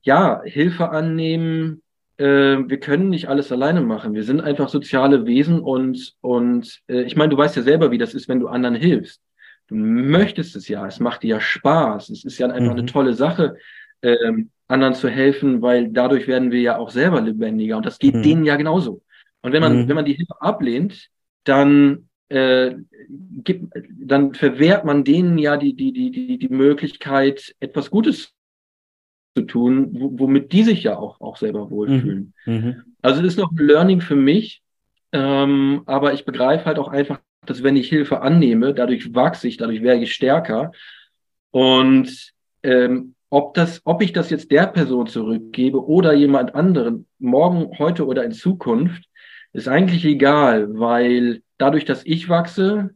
ja, Hilfe annehmen, äh, wir können nicht alles alleine machen. Wir sind einfach soziale Wesen und, und äh, ich meine, du weißt ja selber, wie das ist, wenn du anderen hilfst. Du möchtest es ja, es macht dir ja Spaß, es ist ja einfach mhm. eine tolle Sache, ähm, anderen zu helfen, weil dadurch werden wir ja auch selber lebendiger und das geht mhm. denen ja genauso. Und wenn man, mhm. wenn man die Hilfe ablehnt, dann äh, gibt, dann verwehrt man denen ja die, die, die, die, die Möglichkeit, etwas Gutes zu tun, womit die sich ja auch, auch selber wohlfühlen. Mhm. mhm. Also es ist noch ein Learning für mich, ähm, aber ich begreife halt auch einfach, dass wenn ich Hilfe annehme, dadurch wachse ich, dadurch werde ich stärker. Und ähm, ob das, ob ich das jetzt der Person zurückgebe oder jemand anderen, morgen, heute oder in Zukunft, ist eigentlich egal, weil dadurch, dass ich wachse,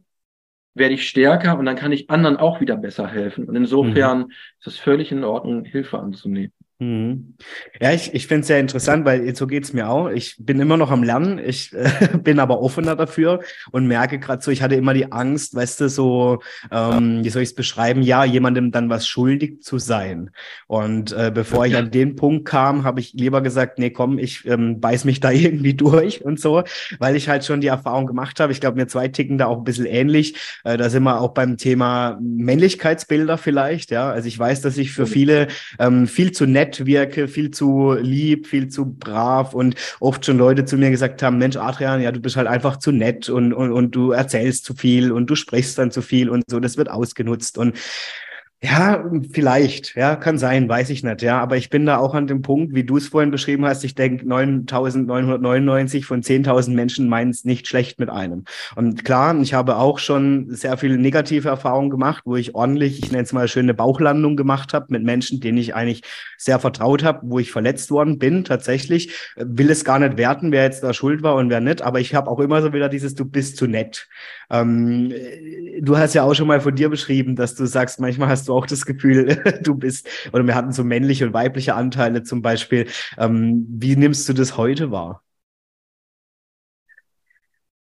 werde ich stärker und dann kann ich anderen auch wieder besser helfen. Und insofern mhm. ist es völlig in Ordnung, Hilfe anzunehmen. Mhm. Ja, ich, ich finde es sehr interessant, weil so geht's mir auch. Ich bin immer noch am Lernen, ich äh, bin aber offener dafür und merke gerade so, ich hatte immer die Angst, weißt du, so, ähm, wie soll ich es beschreiben, ja, jemandem dann was schuldig zu sein. Und äh, bevor ich an den Punkt kam, habe ich lieber gesagt, nee, komm, ich ähm, beiß mich da irgendwie durch und so, weil ich halt schon die Erfahrung gemacht habe. Ich glaube, mir zwei ticken da auch ein bisschen ähnlich. Äh, da sind wir auch beim Thema Männlichkeitsbilder vielleicht, ja. Also ich weiß, dass ich für viele ähm, viel zu nett nett wirke, viel zu lieb, viel zu brav und oft schon Leute zu mir gesagt haben, Mensch, Adrian, ja, du bist halt einfach zu nett und, und, und du erzählst zu viel und du sprichst dann zu viel und so, das wird ausgenutzt und ja, vielleicht, ja, kann sein, weiß ich nicht, ja, aber ich bin da auch an dem Punkt, wie du es vorhin beschrieben hast, ich denke, 9.999 von 10.000 Menschen meinen es nicht schlecht mit einem. Und klar, ich habe auch schon sehr viele negative Erfahrungen gemacht, wo ich ordentlich, ich nenne es mal schöne Bauchlandung gemacht habe mit Menschen, denen ich eigentlich sehr vertraut habe, wo ich verletzt worden bin, tatsächlich. Will es gar nicht werten, wer jetzt da schuld war und wer nicht, aber ich habe auch immer so wieder dieses, du bist zu nett. Ähm, du hast ja auch schon mal von dir beschrieben, dass du sagst, manchmal hast du auch das Gefühl, du bist, oder wir hatten so männliche und weibliche Anteile zum Beispiel. Ähm, wie nimmst du das heute wahr?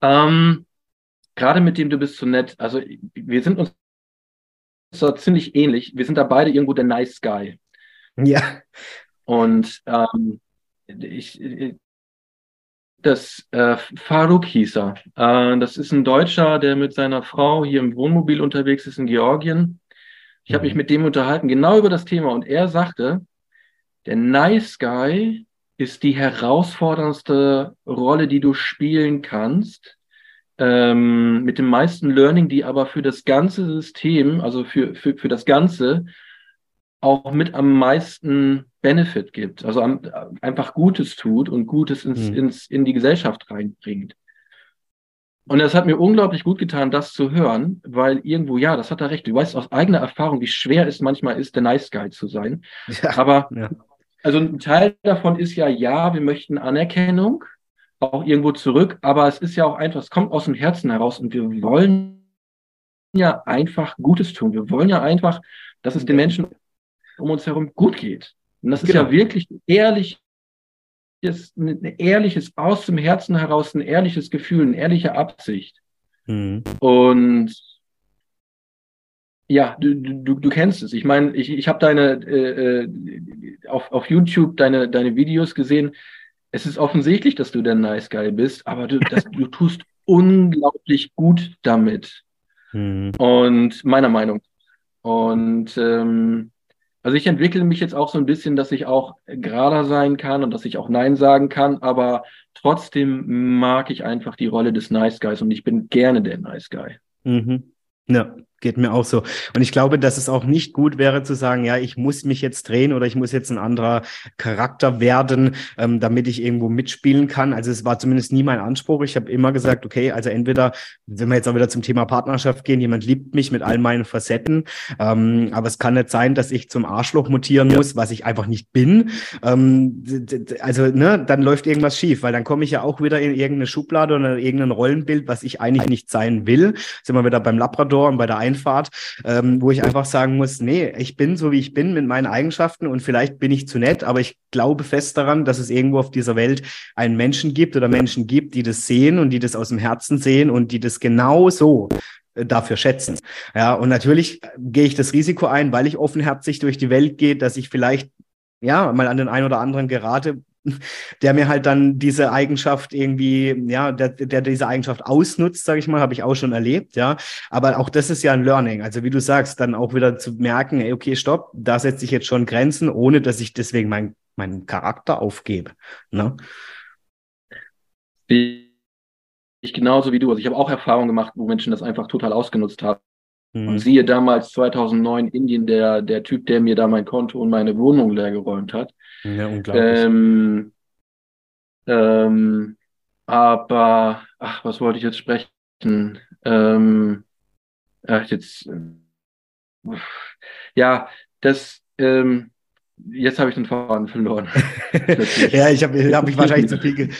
Ähm, gerade mit dem du bist so nett, also wir sind uns so ziemlich ähnlich. Wir sind da beide irgendwo der Nice Guy. Ja. Und ähm, ich, das äh, Faruk hieß er. Äh, das ist ein Deutscher, der mit seiner Frau hier im Wohnmobil unterwegs ist in Georgien. Ich mhm. habe mich mit dem unterhalten, genau über das Thema. Und er sagte, der Nice Guy ist die herausforderndste Rolle, die du spielen kannst. Ähm, mit dem meisten Learning, die aber für das ganze System, also für, für, für das Ganze, auch mit am meisten Benefit gibt, also am, einfach Gutes tut und Gutes ins, mhm. ins, in die Gesellschaft reinbringt. Und es hat mir unglaublich gut getan, das zu hören, weil irgendwo, ja, das hat er recht. Du weißt aus eigener Erfahrung, wie schwer es manchmal ist, der Nice Guy zu sein. Ja, Aber, ja. also ein Teil davon ist ja, ja, wir möchten Anerkennung, auch irgendwo zurück, aber es ist ja auch einfach, es kommt aus dem Herzen heraus und wir wollen ja einfach Gutes tun. Wir wollen ja einfach, dass es den Menschen um uns herum gut geht. Und das ist genau. ja wirklich ehrlich, ein ehrliches, aus dem Herzen heraus ein ehrliches Gefühl, eine ehrliche Absicht. Mhm. Und ja, du, du, du kennst es. Ich meine, ich, ich habe deine äh, äh, auf, auf YouTube deine, deine Videos gesehen. Es ist offensichtlich, dass du der Nice Guy bist, aber du, das, du tust unglaublich gut damit. Mhm. Und meiner Meinung. Und ähm, also ich entwickle mich jetzt auch so ein bisschen, dass ich auch gerader sein kann und dass ich auch Nein sagen kann, aber trotzdem mag ich einfach die Rolle des Nice Guys und ich bin gerne der Nice Guy. Mhm. Ja, geht mir auch so. Und ich glaube, dass es auch nicht gut wäre zu sagen, ja, ich muss mich jetzt drehen oder ich muss jetzt ein anderer Charakter werden, ähm, damit ich irgendwo mitspielen kann. Also es war zumindest nie mein Anspruch. Ich habe immer gesagt, okay, also entweder, wenn wir jetzt auch wieder zum Thema Partnerschaft gehen, jemand liebt mich mit all meinen Facetten, ähm, aber es kann nicht sein, dass ich zum Arschloch mutieren muss, was ich einfach nicht bin. Ähm, also, ne, dann läuft irgendwas schief, weil dann komme ich ja auch wieder in irgendeine Schublade oder irgendein Rollenbild, was ich eigentlich nicht sein will. Sind wir wieder beim Labrador und bei der Einfahrt, ähm, wo ich einfach sagen muss, nee, ich bin so, wie ich bin mit meinen Eigenschaften und vielleicht bin ich zu nett, aber ich glaube fest daran, dass es irgendwo auf dieser Welt einen Menschen gibt oder Menschen gibt, die das sehen und die das aus dem Herzen sehen und die das genau so äh, dafür schätzen. Ja, und natürlich gehe ich das Risiko ein, weil ich offenherzig durch die Welt gehe, dass ich vielleicht ja mal an den einen oder anderen gerate, der mir halt dann diese Eigenschaft irgendwie, ja, der, der diese Eigenschaft ausnutzt, sage ich mal, habe ich auch schon erlebt, ja. Aber auch das ist ja ein Learning. Also wie du sagst, dann auch wieder zu merken, ey, okay, stopp, da setze ich jetzt schon Grenzen, ohne dass ich deswegen mein, meinen Charakter aufgebe. Ne? Ich genauso wie du. Also ich habe auch Erfahrungen gemacht, wo Menschen das einfach total ausgenutzt haben. Mhm. Und siehe damals 2009 Indien, der, der Typ, der mir da mein Konto und meine Wohnung leergeräumt hat. Ja, unglaublich. Ähm, ähm, aber, ach, was wollte ich jetzt sprechen? Ähm, ach, jetzt, äh, ja, das, ähm, Jetzt habe ich den Faden verloren. ja, ich habe hab mich wahrscheinlich zu viel.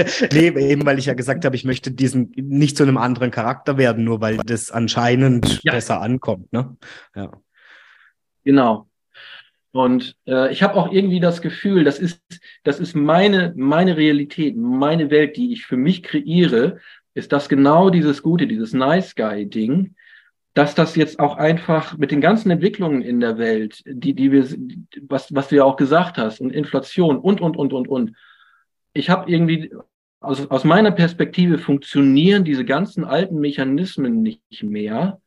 nee, eben weil ich ja gesagt habe, ich möchte diesen nicht zu einem anderen Charakter werden, nur weil das anscheinend ja. besser ankommt. Ne? Ja. Genau. Und äh, ich habe auch irgendwie das Gefühl, das ist, das ist meine, meine Realität, meine Welt, die ich für mich kreiere, ist das genau dieses Gute, dieses Nice Guy-Ding, dass das jetzt auch einfach mit den ganzen Entwicklungen in der Welt, die, die wir, was, was du ja auch gesagt hast, und Inflation und, und, und, und, und. Ich habe irgendwie, aus, aus meiner Perspektive funktionieren diese ganzen alten Mechanismen nicht mehr.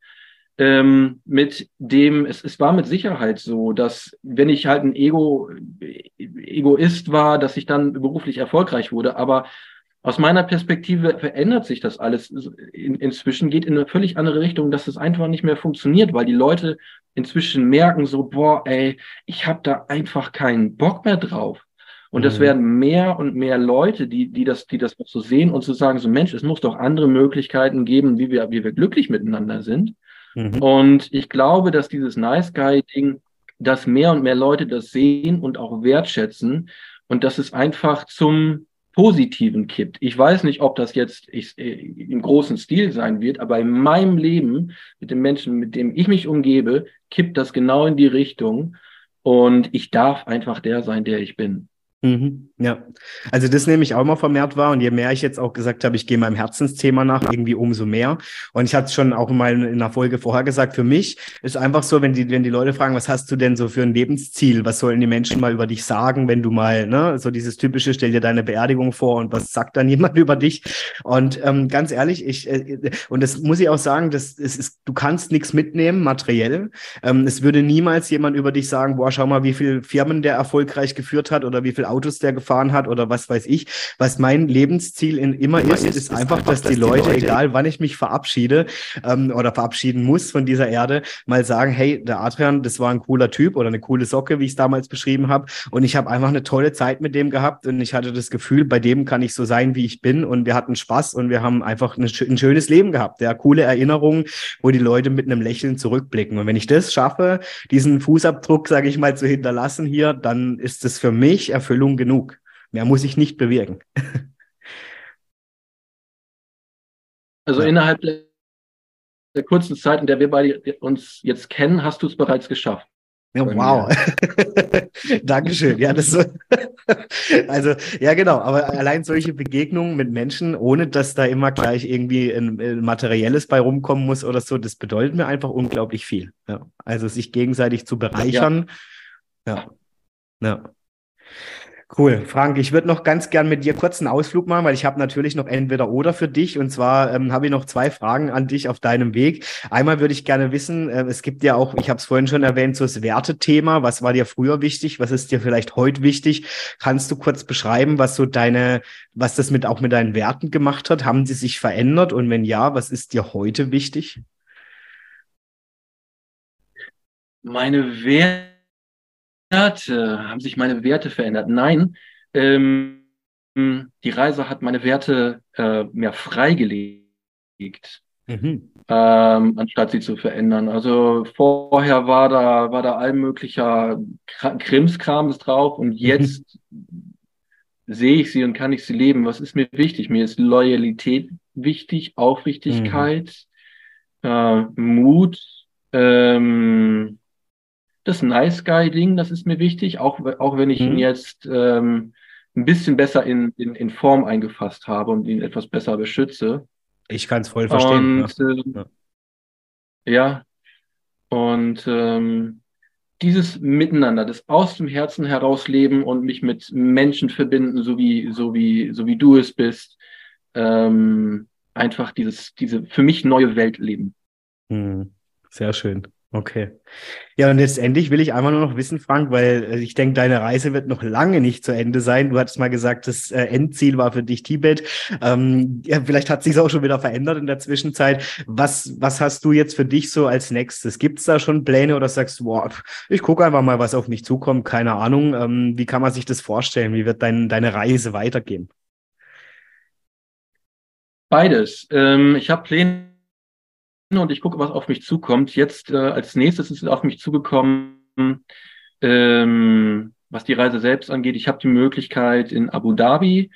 Ähm, mit dem, es, es war mit Sicherheit so, dass wenn ich halt ein Ego, Egoist war, dass ich dann beruflich erfolgreich wurde, aber aus meiner Perspektive verändert sich das alles in, inzwischen, geht in eine völlig andere Richtung, dass es einfach nicht mehr funktioniert, weil die Leute inzwischen merken so, boah, ey, ich habe da einfach keinen Bock mehr drauf. Und das mhm. werden mehr und mehr Leute, die, die das, die das so sehen und zu so sagen, so Mensch, es muss doch andere Möglichkeiten geben, wie wir, wie wir glücklich miteinander sind. Mhm. Und ich glaube, dass dieses Nice Guy-Ding, dass mehr und mehr Leute das sehen und auch wertschätzen und dass es einfach zum Positiven kippt. Ich weiß nicht, ob das jetzt ich, äh, im großen Stil sein wird, aber in meinem Leben mit den Menschen, mit denen ich mich umgebe, kippt das genau in die Richtung. Und ich darf einfach der sein, der ich bin. Mhm, ja, also das nehme ich auch mal vermehrt wahr und je mehr ich jetzt auch gesagt habe, ich gehe meinem Herzensthema nach, irgendwie umso mehr. Und ich hatte es schon auch mal in einer Folge vorher gesagt, für mich ist einfach so, wenn die, wenn die Leute fragen, was hast du denn so für ein Lebensziel, was sollen die Menschen mal über dich sagen, wenn du mal, ne, so dieses typische, stell dir deine Beerdigung vor und was sagt dann jemand über dich? Und ähm, ganz ehrlich, ich, äh, und das muss ich auch sagen, das, das ist, du kannst nichts mitnehmen, materiell. Ähm, es würde niemals jemand über dich sagen, boah, schau mal, wie viele Firmen der erfolgreich geführt hat oder wie viel Autos der gefahren hat oder was weiß ich. Was mein Lebensziel in, immer, immer ist, ist, ist, einfach, dass, dass die, Leute, Leute, egal wann ich mich verabschiede ähm, oder verabschieden muss von dieser Erde, mal sagen, hey, der Adrian, das war ein cooler Typ oder eine coole Socke, wie ich es damals beschrieben habe. Und ich habe einfach eine tolle Zeit mit dem gehabt und ich hatte das Gefühl, bei dem kann ich so sein, wie ich bin. Und wir hatten Spaß und wir haben einfach eine, ein schönes Leben gehabt. Ja, coole Erinnerungen, wo die Leute mit einem Lächeln zurückblicken. Und wenn ich das schaffe, diesen Fußabdruck, sage ich mal, zu hinterlassen hier, dann ist es für mich Erfüllung genug. Mehr muss ich nicht bewirken. Also ja. innerhalb der kurzen Zeit, in der wir beide uns jetzt kennen, hast du es bereits geschafft. Ja, wow. Dankeschön. Ja, das so. also, ja, genau. Aber allein solche Begegnungen mit Menschen, ohne dass da immer gleich irgendwie ein, ein Materielles bei rumkommen muss oder so, das bedeutet mir einfach unglaublich viel. Ja. Also, sich gegenseitig zu bereichern. Ja. ja. ja. Cool, Frank, ich würde noch ganz gern mit dir kurz einen Ausflug machen, weil ich habe natürlich noch entweder oder für dich. Und zwar ähm, habe ich noch zwei Fragen an dich auf deinem Weg. Einmal würde ich gerne wissen, äh, es gibt ja auch, ich habe es vorhin schon erwähnt, so das Wertethema. Was war dir früher wichtig? Was ist dir vielleicht heute wichtig? Kannst du kurz beschreiben, was so deine, was das mit auch mit deinen Werten gemacht hat? Haben sie sich verändert? Und wenn ja, was ist dir heute wichtig? Meine Werte Werte, haben sich meine Werte verändert? Nein, ähm, die Reise hat meine Werte äh, mehr freigelegt, mhm. ähm, anstatt sie zu verändern. Also vorher war da, war da all möglicher Krimskrams drauf und mhm. jetzt mhm. sehe ich sie und kann ich sie leben. Was ist mir wichtig? Mir ist Loyalität wichtig, Aufrichtigkeit, mhm. äh, Mut, ähm, das Nice Guy-Ding, das ist mir wichtig, auch, auch wenn ich mhm. ihn jetzt ähm, ein bisschen besser in, in, in Form eingefasst habe und ihn etwas besser beschütze. Ich kann es voll verstehen. Und, ja. Äh, ja. Und ähm, dieses Miteinander, das aus dem Herzen heraus leben und mich mit Menschen verbinden, so wie, so wie, so wie du es bist, ähm, einfach dieses, diese für mich neue Welt leben. Hm. Sehr schön. Okay. Ja, und letztendlich will ich einfach nur noch wissen, Frank, weil äh, ich denke, deine Reise wird noch lange nicht zu Ende sein. Du hattest mal gesagt, das äh, Endziel war für dich Tibet. Ähm, ja, vielleicht hat sich auch schon wieder verändert in der Zwischenzeit. Was, was hast du jetzt für dich so als nächstes? Gibt es da schon Pläne oder sagst du, boah, ich gucke einfach mal, was auf mich zukommt? Keine Ahnung. Ähm, wie kann man sich das vorstellen? Wie wird dein, deine Reise weitergehen? Beides. Ähm, ich habe Pläne und ich gucke, was auf mich zukommt. Jetzt äh, als nächstes ist auf mich zugekommen, ähm, was die Reise selbst angeht. Ich habe die Möglichkeit, in Abu Dhabi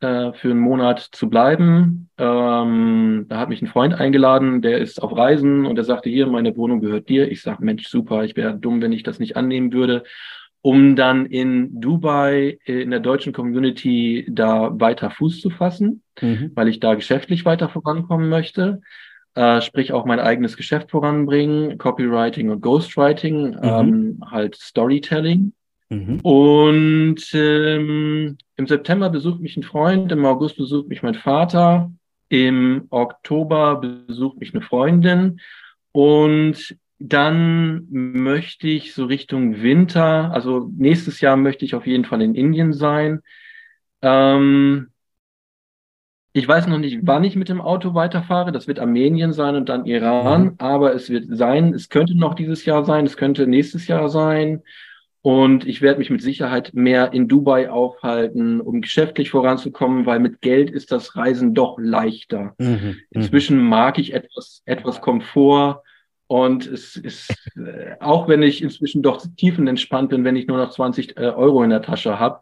äh, für einen Monat zu bleiben. Ähm, da hat mich ein Freund eingeladen, der ist auf Reisen und der sagte, hier, meine Wohnung gehört dir. Ich sage, Mensch, super, ich wäre dumm, wenn ich das nicht annehmen würde um dann in Dubai äh, in der deutschen Community da weiter Fuß zu fassen, mhm. weil ich da geschäftlich weiter vorankommen möchte äh, sprich auch mein eigenes Geschäft voranbringen, Copywriting und Ghostwriting, mhm. ähm, halt Storytelling. Mhm. Und ähm, im September besucht mich ein Freund, im August besucht mich mein Vater, im Oktober besucht mich eine Freundin Und dann möchte ich so Richtung Winter, also nächstes Jahr möchte ich auf jeden Fall in Indien sein. Ähm, ich weiß noch nicht, wann ich mit dem Auto weiterfahre. Das wird Armenien sein und dann Iran. Mhm. Aber es wird sein, es könnte noch dieses Jahr sein, es könnte nächstes Jahr sein. Und ich werde mich mit Sicherheit mehr in Dubai aufhalten, um geschäftlich voranzukommen, weil mit Geld ist das Reisen doch leichter. Mhm. mhm. Inzwischen mag ich etwas, etwas Komfort. Und es ist, äh, auch wenn ich inzwischen doch tiefenentspannt bin, wenn ich nur noch 20 äh, Euro in der Tasche habe,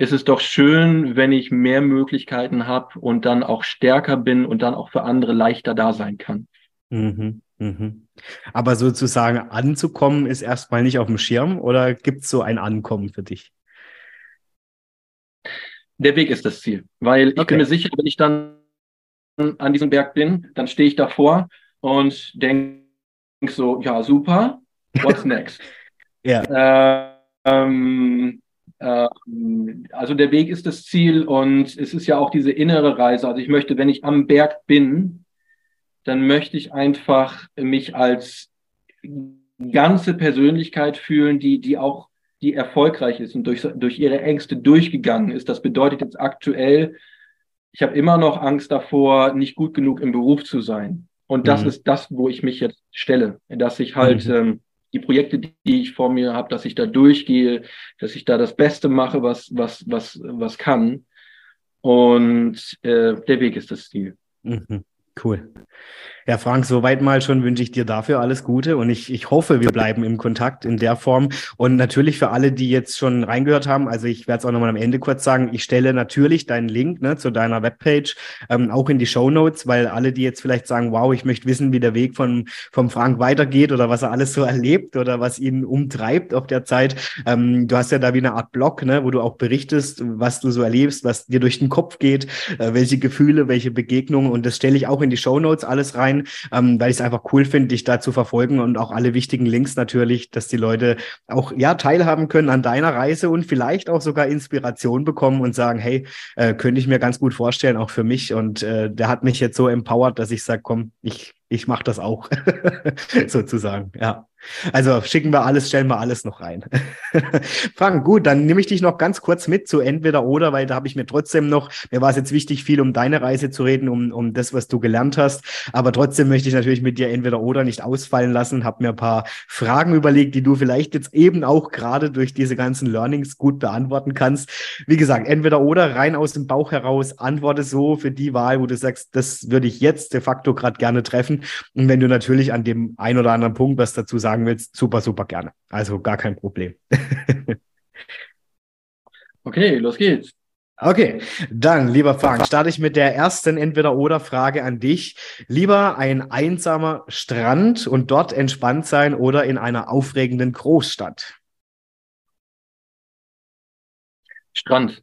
ist es doch schön, wenn ich mehr Möglichkeiten habe und dann auch stärker bin und dann auch für andere leichter da sein kann. Mhm, mhm. Aber sozusagen anzukommen ist erstmal nicht auf dem Schirm oder gibt es so ein Ankommen für dich? Der Weg ist das Ziel, weil ich okay. bin mir sicher, wenn ich dann an diesem Berg bin, dann stehe ich davor und denke so, ja, super, what's next? ja. Ähm, ähm, also der Weg ist das Ziel und es ist ja auch diese innere Reise. Also ich möchte, wenn ich am Berg bin, dann möchte ich einfach mich als ganze Persönlichkeit fühlen, die, die auch, die erfolgreich ist und durch, durch ihre Ängste durchgegangen ist. Das bedeutet jetzt aktuell, ich habe immer noch Angst davor, nicht gut genug im Beruf zu sein. Und das mhm. ist das, wo ich mich jetzt stelle, dass ich halt mhm. ähm, die Projekte, die ich vor mir habe, dass ich da durchgehe, dass ich da das Beste mache, was, was, was, was kann. Und äh, der Weg ist das Ziel. Mhm. Cool. Ja, Frank, soweit mal schon wünsche ich dir dafür alles Gute und ich, ich hoffe, wir bleiben im Kontakt in der Form. Und natürlich für alle, die jetzt schon reingehört haben, also ich werde es auch nochmal am Ende kurz sagen, ich stelle natürlich deinen Link ne, zu deiner Webpage ähm, auch in die Show Notes, weil alle, die jetzt vielleicht sagen, wow, ich möchte wissen, wie der Weg von vom Frank weitergeht oder was er alles so erlebt oder was ihn umtreibt auf der Zeit. Ähm, du hast ja da wie eine Art Blog, ne, wo du auch berichtest, was du so erlebst, was dir durch den Kopf geht, äh, welche Gefühle, welche Begegnungen und das stelle ich auch in die Show Notes alles rein rein, ähm, weil ich es einfach cool finde, dich da zu verfolgen und auch alle wichtigen Links natürlich, dass die Leute auch ja teilhaben können an deiner Reise und vielleicht auch sogar Inspiration bekommen und sagen, hey, äh, könnte ich mir ganz gut vorstellen, auch für mich. Und äh, der hat mich jetzt so empowert, dass ich sage, komm, ich ich mache das auch, sozusagen. Ja. Also schicken wir alles, stellen wir alles noch rein. Frank, gut, dann nehme ich dich noch ganz kurz mit zu entweder oder, weil da habe ich mir trotzdem noch, mir war es jetzt wichtig, viel um deine Reise zu reden, um, um das, was du gelernt hast. Aber trotzdem möchte ich natürlich mit dir entweder oder nicht ausfallen lassen, habe mir ein paar Fragen überlegt, die du vielleicht jetzt eben auch gerade durch diese ganzen Learnings gut beantworten kannst. Wie gesagt, entweder oder rein aus dem Bauch heraus, antworte so für die Wahl, wo du sagst, das würde ich jetzt de facto gerade gerne treffen. Und wenn du natürlich an dem ein oder anderen Punkt was dazu sagen willst, super, super gerne. Also gar kein Problem. okay, los geht's. Okay, dann, lieber Frank, starte ich mit der ersten Entweder-Oder-Frage an dich. Lieber ein einsamer Strand und dort entspannt sein oder in einer aufregenden Großstadt? Strand.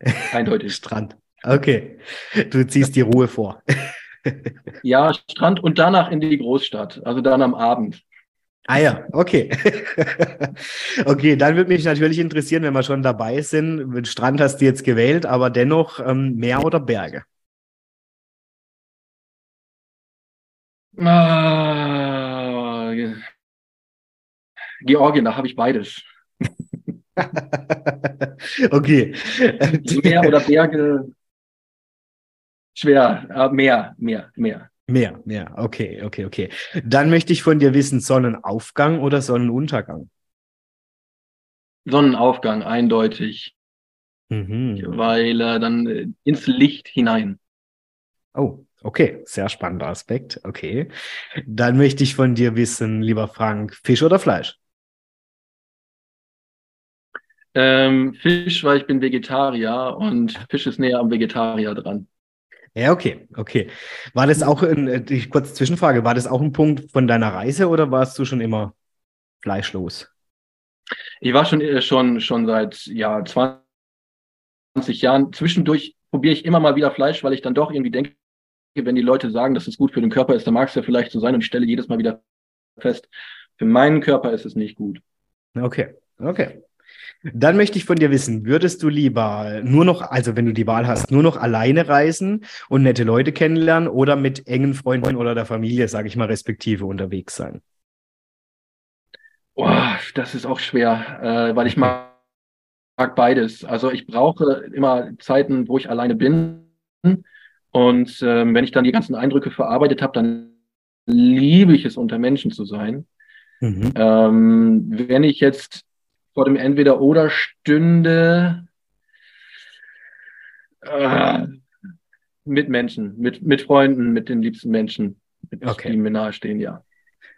Eindeutig. Strand. Okay. Du ziehst die Ruhe vor. ja, Strand und danach in die Großstadt, also dann am Abend. Ah ja, okay. okay, dann würde mich natürlich interessieren, wenn wir schon dabei sind. Strand hast du jetzt gewählt, aber dennoch ähm, Meer oder Berge? Ah, Georgien, da habe ich beides. okay. Meer oder Berge, schwer, äh, mehr, mehr, mehr. Mehr, mehr. Okay, okay, okay. Dann möchte ich von dir wissen, Sonnenaufgang oder Sonnenuntergang? Sonnenaufgang, eindeutig. Mhm. Weil äh, dann äh, ins Licht hinein. Oh, okay. Sehr spannender Aspekt. Okay. Dann möchte ich von dir wissen, lieber Frank, Fisch oder Fleisch? Ähm, Fisch, weil ich bin Vegetarier und Fisch ist näher am Vegetarier dran. Ja, okay, okay. War das auch, ein, äh, die kurze Zwischenfrage, war das auch ein Punkt von deiner Reise oder warst du schon immer fleischlos? Ich war schon, äh, schon, schon seit ja, 20 Jahren. Zwischendurch probiere ich immer mal wieder Fleisch, weil ich dann doch irgendwie denke, wenn die Leute sagen, dass es gut für den Körper ist, dann mag es ja vielleicht so sein und ich stelle jedes Mal wieder fest, für meinen Körper ist es nicht gut. Okay, okay. Dann möchte ich von dir wissen, würdest du lieber nur noch, also wenn du die Wahl hast, nur noch alleine reisen und nette Leute kennenlernen oder mit engen Freunden oder der Familie, sage ich mal, respektive unterwegs sein? Boah, das ist auch schwer, äh, weil ich mag, mag beides. Also ich brauche immer Zeiten, wo ich alleine bin. Und ähm, wenn ich dann die ganzen Eindrücke verarbeitet habe, dann liebe ich es, unter Menschen zu sein. Mhm. Ähm, wenn ich jetzt vor dem Entweder-Oder stünde, äh, mit Menschen, mit, mit Freunden, mit den liebsten Menschen, mit, okay. die mir nahestehen, ja.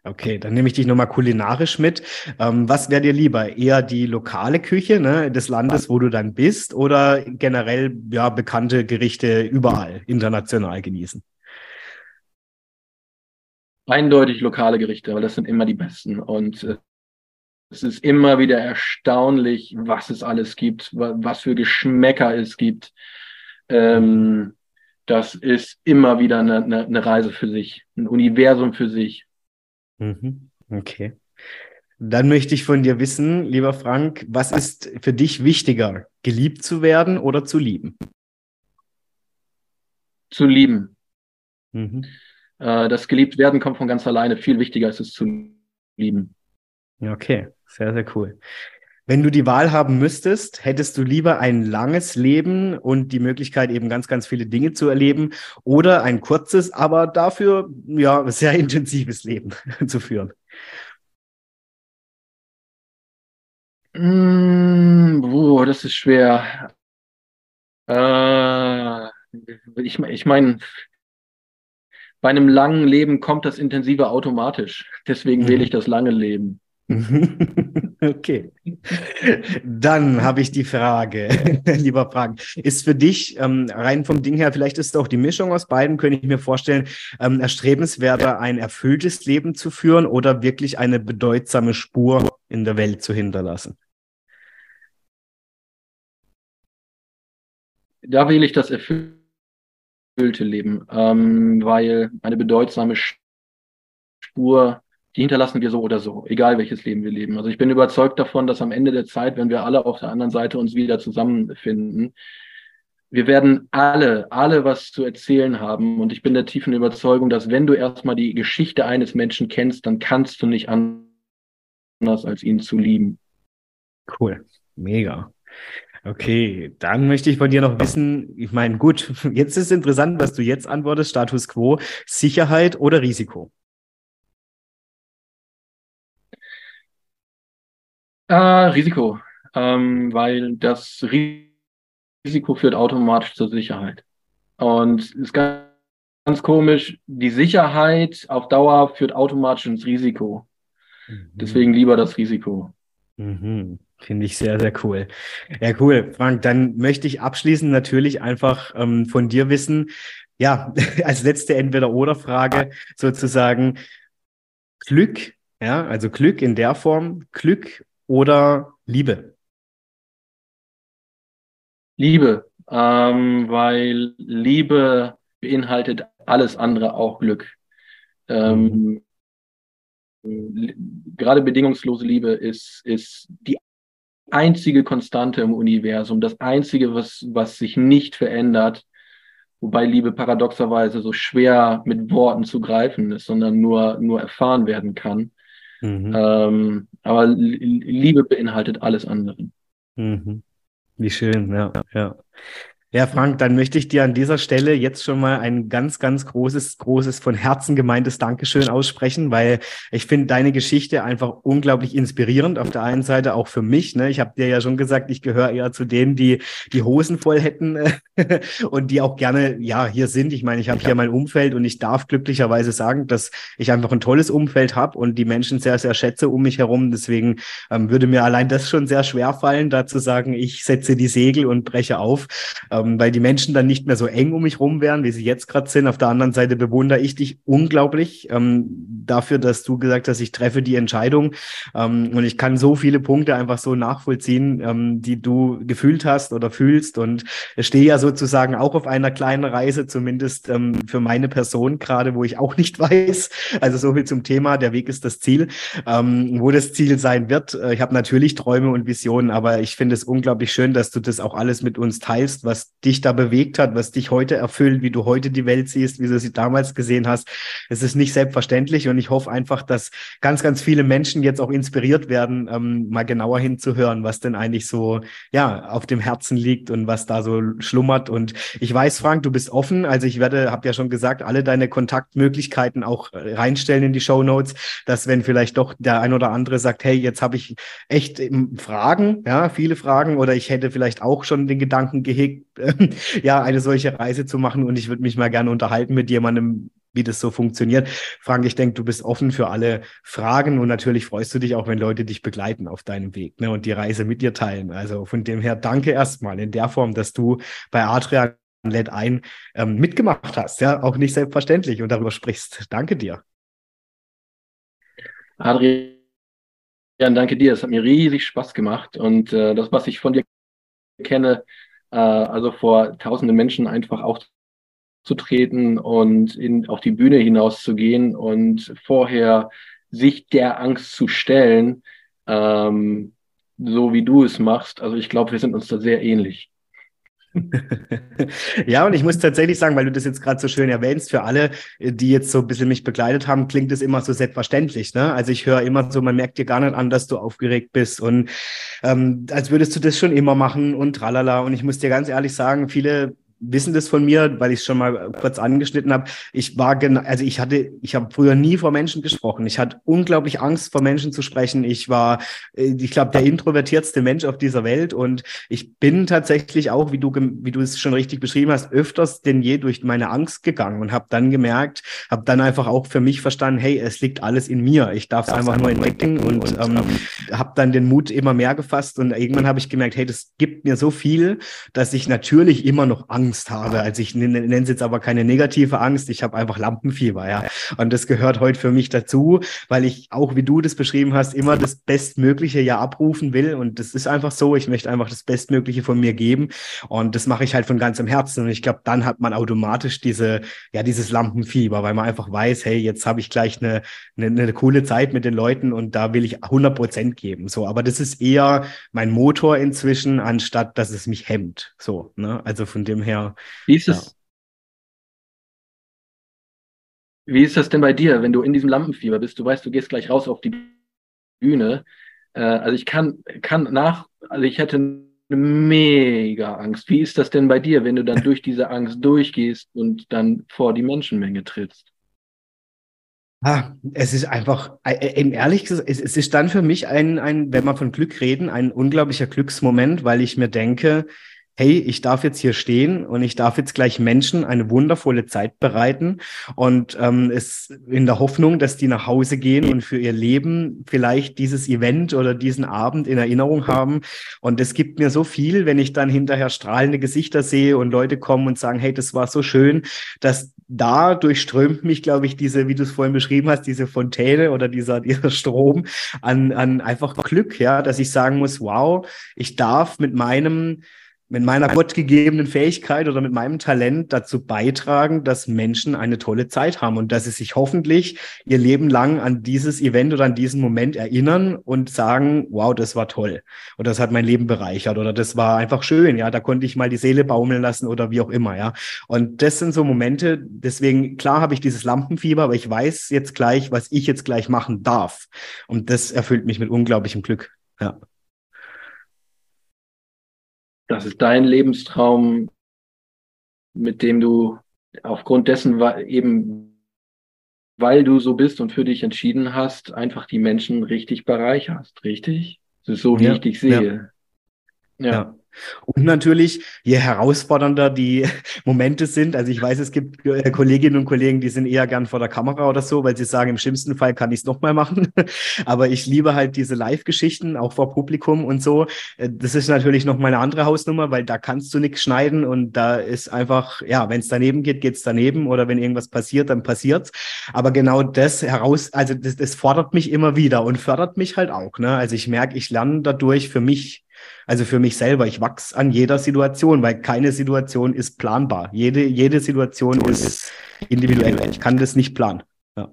Okay, dann nehme ich dich nochmal kulinarisch mit. Ähm, was wäre dir lieber? Eher die lokale Küche ne, des Landes, wo du dann bist, oder generell ja, bekannte Gerichte überall international genießen? Eindeutig lokale Gerichte, weil das sind immer die besten. Und äh, es ist immer wieder erstaunlich, was es alles gibt, was für Geschmäcker es gibt. Ähm, das ist immer wieder eine, eine, eine, Reise für sich, ein Universum für sich. Mhm. Okay. Dann möchte ich von dir wissen, lieber Frank, was ist für dich wichtiger, geliebt zu werden oder zu lieben? Zu lieben. Mhm. Äh, das geliebt werden kommt von ganz alleine. Viel wichtiger ist es zu lieben. Okay. Sehr, sehr cool. Wenn du die Wahl haben müsstest, hättest du lieber ein langes Leben und die Möglichkeit, eben ganz, ganz viele Dinge zu erleben oder ein kurzes, aber dafür ja sehr intensives Leben zu führen? Mm, oh, das ist schwer. Äh, ich ich meine, bei einem langen Leben kommt das Intensive automatisch. Deswegen mhm. wähle ich das lange Leben. Okay. Dann habe ich die Frage, lieber Frank. Ist für dich ähm, rein vom Ding her, vielleicht ist auch die Mischung aus beiden, könnte ich mir vorstellen, ähm, erstrebenswerter, ein erfülltes Leben zu führen oder wirklich eine bedeutsame Spur in der Welt zu hinterlassen? Da wähle ich das erfüllte Leben, ähm, weil eine bedeutsame Spur die hinterlassen wir so oder so, egal welches Leben wir leben. Also ich bin überzeugt davon, dass am Ende der Zeit, wenn wir alle auf der anderen Seite uns wieder zusammenfinden, wir werden alle, alle was zu erzählen haben. Und ich bin der tiefen Überzeugung, dass wenn du erstmal die Geschichte eines Menschen kennst, dann kannst du nicht anders, als ihn zu lieben. Cool. Mega. Okay, dann möchte ich von dir noch wissen, ich meine, gut, jetzt ist interessant, was du jetzt antwortest, Status quo, Sicherheit oder Risiko? Äh, Risiko, ähm, weil das Risiko führt automatisch zur Sicherheit. Und es ist ganz, ganz komisch, die Sicherheit auf Dauer führt automatisch ins Risiko. Mhm. Deswegen lieber das Risiko. Mhm. Finde ich sehr, sehr cool. Ja, cool. Frank, dann möchte ich abschließend natürlich einfach ähm, von dir wissen, ja, als letzte Entweder-Oder-Frage sozusagen Glück, ja, also Glück in der Form, Glück oder Liebe? Liebe, ähm, weil Liebe beinhaltet alles andere, auch Glück. Ähm. Gerade bedingungslose Liebe ist, ist die einzige Konstante im Universum, das einzige, was, was sich nicht verändert, wobei Liebe paradoxerweise so schwer mit Worten zu greifen ist, sondern nur, nur erfahren werden kann. Mhm. Ähm, aber Liebe beinhaltet alles andere. Mhm. Wie schön, ja, ja. Ja, Frank, dann möchte ich dir an dieser Stelle jetzt schon mal ein ganz, ganz großes, großes, von Herzen gemeintes Dankeschön aussprechen, weil ich finde deine Geschichte einfach unglaublich inspirierend. Auf der einen Seite auch für mich. Ne? Ich habe dir ja schon gesagt, ich gehöre eher zu denen, die die Hosen voll hätten und die auch gerne ja hier sind. Ich meine, ich habe hier mein Umfeld und ich darf glücklicherweise sagen, dass ich einfach ein tolles Umfeld habe und die Menschen sehr, sehr schätze um mich herum. Deswegen ähm, würde mir allein das schon sehr schwer fallen, da zu sagen, ich setze die Segel und breche auf. Ähm, weil die Menschen dann nicht mehr so eng um mich rum wären, wie sie jetzt gerade sind. Auf der anderen Seite bewundere ich dich unglaublich ähm, dafür, dass du gesagt hast, ich treffe die Entscheidung ähm, und ich kann so viele Punkte einfach so nachvollziehen, ähm, die du gefühlt hast oder fühlst und stehe ja sozusagen auch auf einer kleinen Reise, zumindest ähm, für meine Person gerade, wo ich auch nicht weiß. Also so viel zum Thema, der Weg ist das Ziel. Ähm, wo das Ziel sein wird, äh, ich habe natürlich Träume und Visionen, aber ich finde es unglaublich schön, dass du das auch alles mit uns teilst, was dich da bewegt hat, was dich heute erfüllt, wie du heute die Welt siehst, wie du sie damals gesehen hast. Es ist nicht selbstverständlich und ich hoffe einfach, dass ganz, ganz viele Menschen jetzt auch inspiriert werden, ähm, mal genauer hinzuhören, was denn eigentlich so ja auf dem Herzen liegt und was da so schlummert. Und ich weiß, Frank, du bist offen. Also ich werde, habe ja schon gesagt, alle deine Kontaktmöglichkeiten auch äh, reinstellen in die Show Notes, dass wenn vielleicht doch der ein oder andere sagt, hey, jetzt habe ich echt ähm, Fragen, ja, viele Fragen, oder ich hätte vielleicht auch schon den Gedanken gehegt, ja, eine solche Reise zu machen und ich würde mich mal gerne unterhalten mit jemandem, wie das so funktioniert. Frank, ich denke, du bist offen für alle Fragen und natürlich freust du dich auch, wenn Leute dich begleiten auf deinem Weg ne, und die Reise mit dir teilen. Also von dem her danke erstmal in der Form, dass du bei Adrian Let ein ähm, mitgemacht hast. Ja, auch nicht selbstverständlich und darüber sprichst. Danke dir. Adrian, danke dir. Es hat mir riesig Spaß gemacht und äh, das, was ich von dir kenne, äh, also vor tausenden Menschen einfach auch zu treten und in, auf die Bühne hinaus zu gehen und vorher sich der Angst zu stellen, ähm, so wie du es machst. Also ich glaube, wir sind uns da sehr ähnlich. ja, und ich muss tatsächlich sagen, weil du das jetzt gerade so schön erwähnst, für alle, die jetzt so ein bisschen mich begleitet haben, klingt es immer so selbstverständlich. Ne? Also ich höre immer so, man merkt dir gar nicht an, dass du aufgeregt bist und ähm, als würdest du das schon immer machen und tralala. Und ich muss dir ganz ehrlich sagen, viele wissen das von mir, weil ich es schon mal kurz angeschnitten habe. Ich war genau, also ich hatte, ich habe früher nie vor Menschen gesprochen. Ich hatte unglaublich Angst, vor Menschen zu sprechen. Ich war, äh, ich glaube, der introvertiertste Mensch auf dieser Welt und ich bin tatsächlich auch, wie du, wie du es schon richtig beschrieben hast, öfters denn je durch meine Angst gegangen und habe dann gemerkt, habe dann einfach auch für mich verstanden, hey, es liegt alles in mir. Ich darf es einfach nur entdecken und, und ähm, ähm habe dann den Mut immer mehr gefasst und irgendwann habe ich gemerkt, hey, das gibt mir so viel, dass ich natürlich immer noch Angst Angst habe. Also ich nenne es jetzt aber keine negative Angst, ich habe einfach Lampenfieber, ja. Und das gehört heute für mich dazu, weil ich auch, wie du das beschrieben hast, immer das Bestmögliche ja abrufen will. Und das ist einfach so, ich möchte einfach das Bestmögliche von mir geben. Und das mache ich halt von ganzem Herzen. Und ich glaube, dann hat man automatisch diese, ja, dieses Lampenfieber, weil man einfach weiß, hey, jetzt habe ich gleich eine, eine, eine coole Zeit mit den Leuten und da will ich 100 Prozent geben. So, aber das ist eher mein Motor inzwischen, anstatt dass es mich hemmt. So, ne? Also von dem her wie ist es? Wie ist das denn bei dir, wenn du in diesem Lampenfieber bist? Du weißt, du gehst gleich raus auf die Bühne. Äh, also ich kann, kann nach, also ich hätte eine mega Angst. Wie ist das denn bei dir, wenn du dann durch diese Angst durchgehst und dann vor die Menschenmenge trittst? Ah, es ist einfach, äh, äh, eben ehrlich gesagt, es, es ist dann für mich ein, ein, wenn wir von Glück reden, ein unglaublicher Glücksmoment, weil ich mir denke, hey, ich darf jetzt hier stehen und ich darf jetzt gleich Menschen eine wundervolle Zeit bereiten und ähm, es in der Hoffnung, dass die nach Hause gehen und für ihr Leben vielleicht dieses Event oder diesen Abend in Erinnerung haben. Und es gibt mir so viel, wenn ich dann hinterher strahlende Gesichter sehe und Leute kommen und sagen, hey, das war so schön, dass da durchströmt mich, glaube ich, diese, wie du es vorhin beschrieben hast, diese Fontäne oder dieser, dieser Strom an, an einfach Glück, ja, dass ich sagen muss, wow, ich darf mit meinem mit meiner gottgegebenen Fähigkeit oder mit meinem Talent dazu beitragen, dass Menschen eine tolle Zeit haben und dass sie sich hoffentlich ihr Leben lang an dieses Event oder an diesen Moment erinnern und sagen, wow, das war toll oder das hat mein Leben bereichert oder das war einfach schön, ja, da konnte ich mal die Seele baumeln lassen oder wie auch immer, ja. Und das sind so Momente, deswegen klar habe ich dieses Lampenfieber, aber ich weiß jetzt gleich, was ich jetzt gleich machen darf und das erfüllt mich mit unglaublichem Glück, ja. Das ist dein Lebenstraum, mit dem du aufgrund dessen eben, weil du so bist und für dich entschieden hast, einfach die Menschen richtig bereicherst, richtig? Das ist so, wie ja, ich dich sehe. Ja. ja. Und natürlich, je herausfordernder die Momente sind, also ich weiß, es gibt äh, Kolleginnen und Kollegen, die sind eher gern vor der Kamera oder so, weil sie sagen, im schlimmsten Fall kann ich es nochmal machen. Aber ich liebe halt diese Live-Geschichten, auch vor Publikum und so. Äh, das ist natürlich nochmal eine andere Hausnummer, weil da kannst du nichts schneiden und da ist einfach, ja, wenn es daneben geht, geht es daneben oder wenn irgendwas passiert, dann passiert's. Aber genau das heraus, also das, das fordert mich immer wieder und fördert mich halt auch. Ne? Also ich merke, ich lerne dadurch für mich also für mich selber, ich wachse an jeder Situation, weil keine Situation ist planbar. Jede, jede Situation ist individuell. Ich kann das nicht planen. Ja.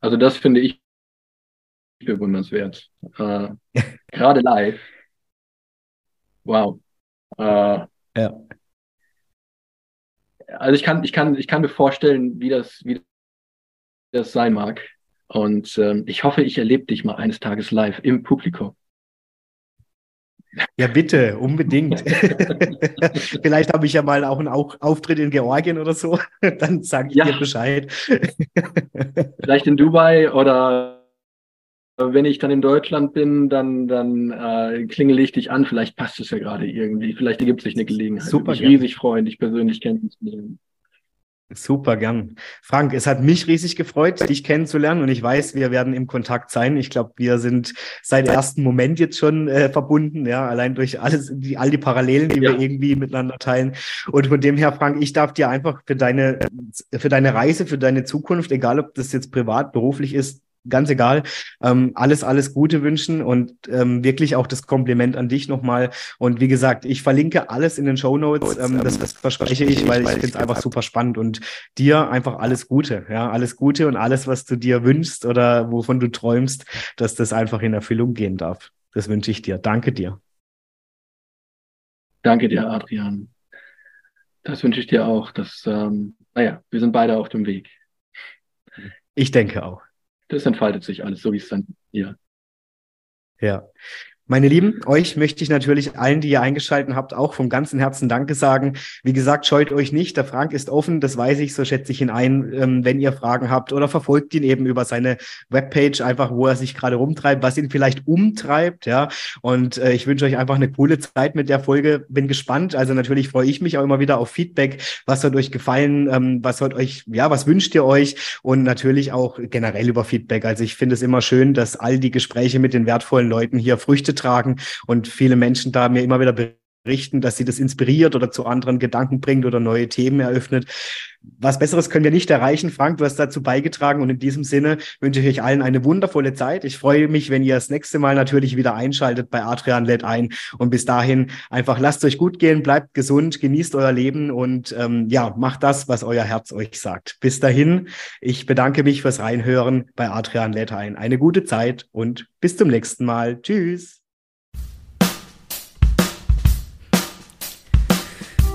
Also das finde ich bewundernswert. Äh, gerade live. Wow. Äh, ja. Also ich kann, ich kann, ich kann mir vorstellen, wie das, wie das sein mag. Und ähm, ich hoffe, ich erlebe dich mal eines Tages live im Publikum. Ja, bitte, unbedingt. Vielleicht habe ich ja mal auch einen Auftritt in Georgien oder so. Dann sage ich ja. dir Bescheid. Vielleicht in Dubai oder wenn ich dann in Deutschland bin, dann, dann äh, klingel ich dich an. Vielleicht passt es ja gerade irgendwie. Vielleicht ergibt sich eine Gelegenheit. Super. Ich riesig freuen, dich persönlich kennenzulernen. Super gern. Frank, es hat mich riesig gefreut, dich kennenzulernen und ich weiß, wir werden im Kontakt sein. Ich glaube, wir sind seit ersten Moment jetzt schon äh, verbunden, ja, allein durch alles, die, all die Parallelen, die ja. wir irgendwie miteinander teilen. Und von dem her, Frank, ich darf dir einfach für deine, für deine Reise, für deine Zukunft, egal ob das jetzt privat, beruflich ist, ganz egal. Ähm, alles, alles Gute wünschen und ähm, wirklich auch das Kompliment an dich nochmal. Und wie gesagt, ich verlinke alles in den Show Notes. Ähm, das, das verspreche ich, weil ich finde es einfach super spannend und dir einfach alles Gute. Ja, alles Gute und alles, was du dir wünschst oder wovon du träumst, dass das einfach in Erfüllung gehen darf. Das wünsche ich dir. Danke dir. Danke dir, Adrian. Das wünsche ich dir auch. Dass, ähm, naja, wir sind beide auf dem Weg. Ich denke auch das entfaltet sich alles, so wie es dann hier. Ja. Meine Lieben, euch möchte ich natürlich allen, die ihr eingeschaltet habt, auch vom ganzen Herzen Danke sagen. Wie gesagt, scheut euch nicht. Der Frank ist offen, das weiß ich, so schätze ich ihn ein, ähm, wenn ihr Fragen habt oder verfolgt ihn eben über seine Webpage, einfach wo er sich gerade rumtreibt, was ihn vielleicht umtreibt, ja. Und äh, ich wünsche euch einfach eine coole Zeit mit der Folge. Bin gespannt. Also natürlich freue ich mich auch immer wieder auf Feedback. Was hat euch gefallen? Ähm, was hat euch, ja, was wünscht ihr euch? Und natürlich auch generell über Feedback. Also ich finde es immer schön, dass all die Gespräche mit den wertvollen Leuten hier Früchte tragen und viele Menschen da mir immer wieder berichten, dass sie das inspiriert oder zu anderen Gedanken bringt oder neue Themen eröffnet. Was Besseres können wir nicht erreichen. Frank, du hast dazu beigetragen und in diesem Sinne wünsche ich euch allen eine wundervolle Zeit. Ich freue mich, wenn ihr das nächste Mal natürlich wieder einschaltet bei Adrian Let ein und bis dahin einfach lasst euch gut gehen, bleibt gesund, genießt euer Leben und ähm, ja, macht das, was euer Herz euch sagt. Bis dahin, ich bedanke mich fürs Reinhören bei Adrian Let ein. Eine gute Zeit und bis zum nächsten Mal. Tschüss.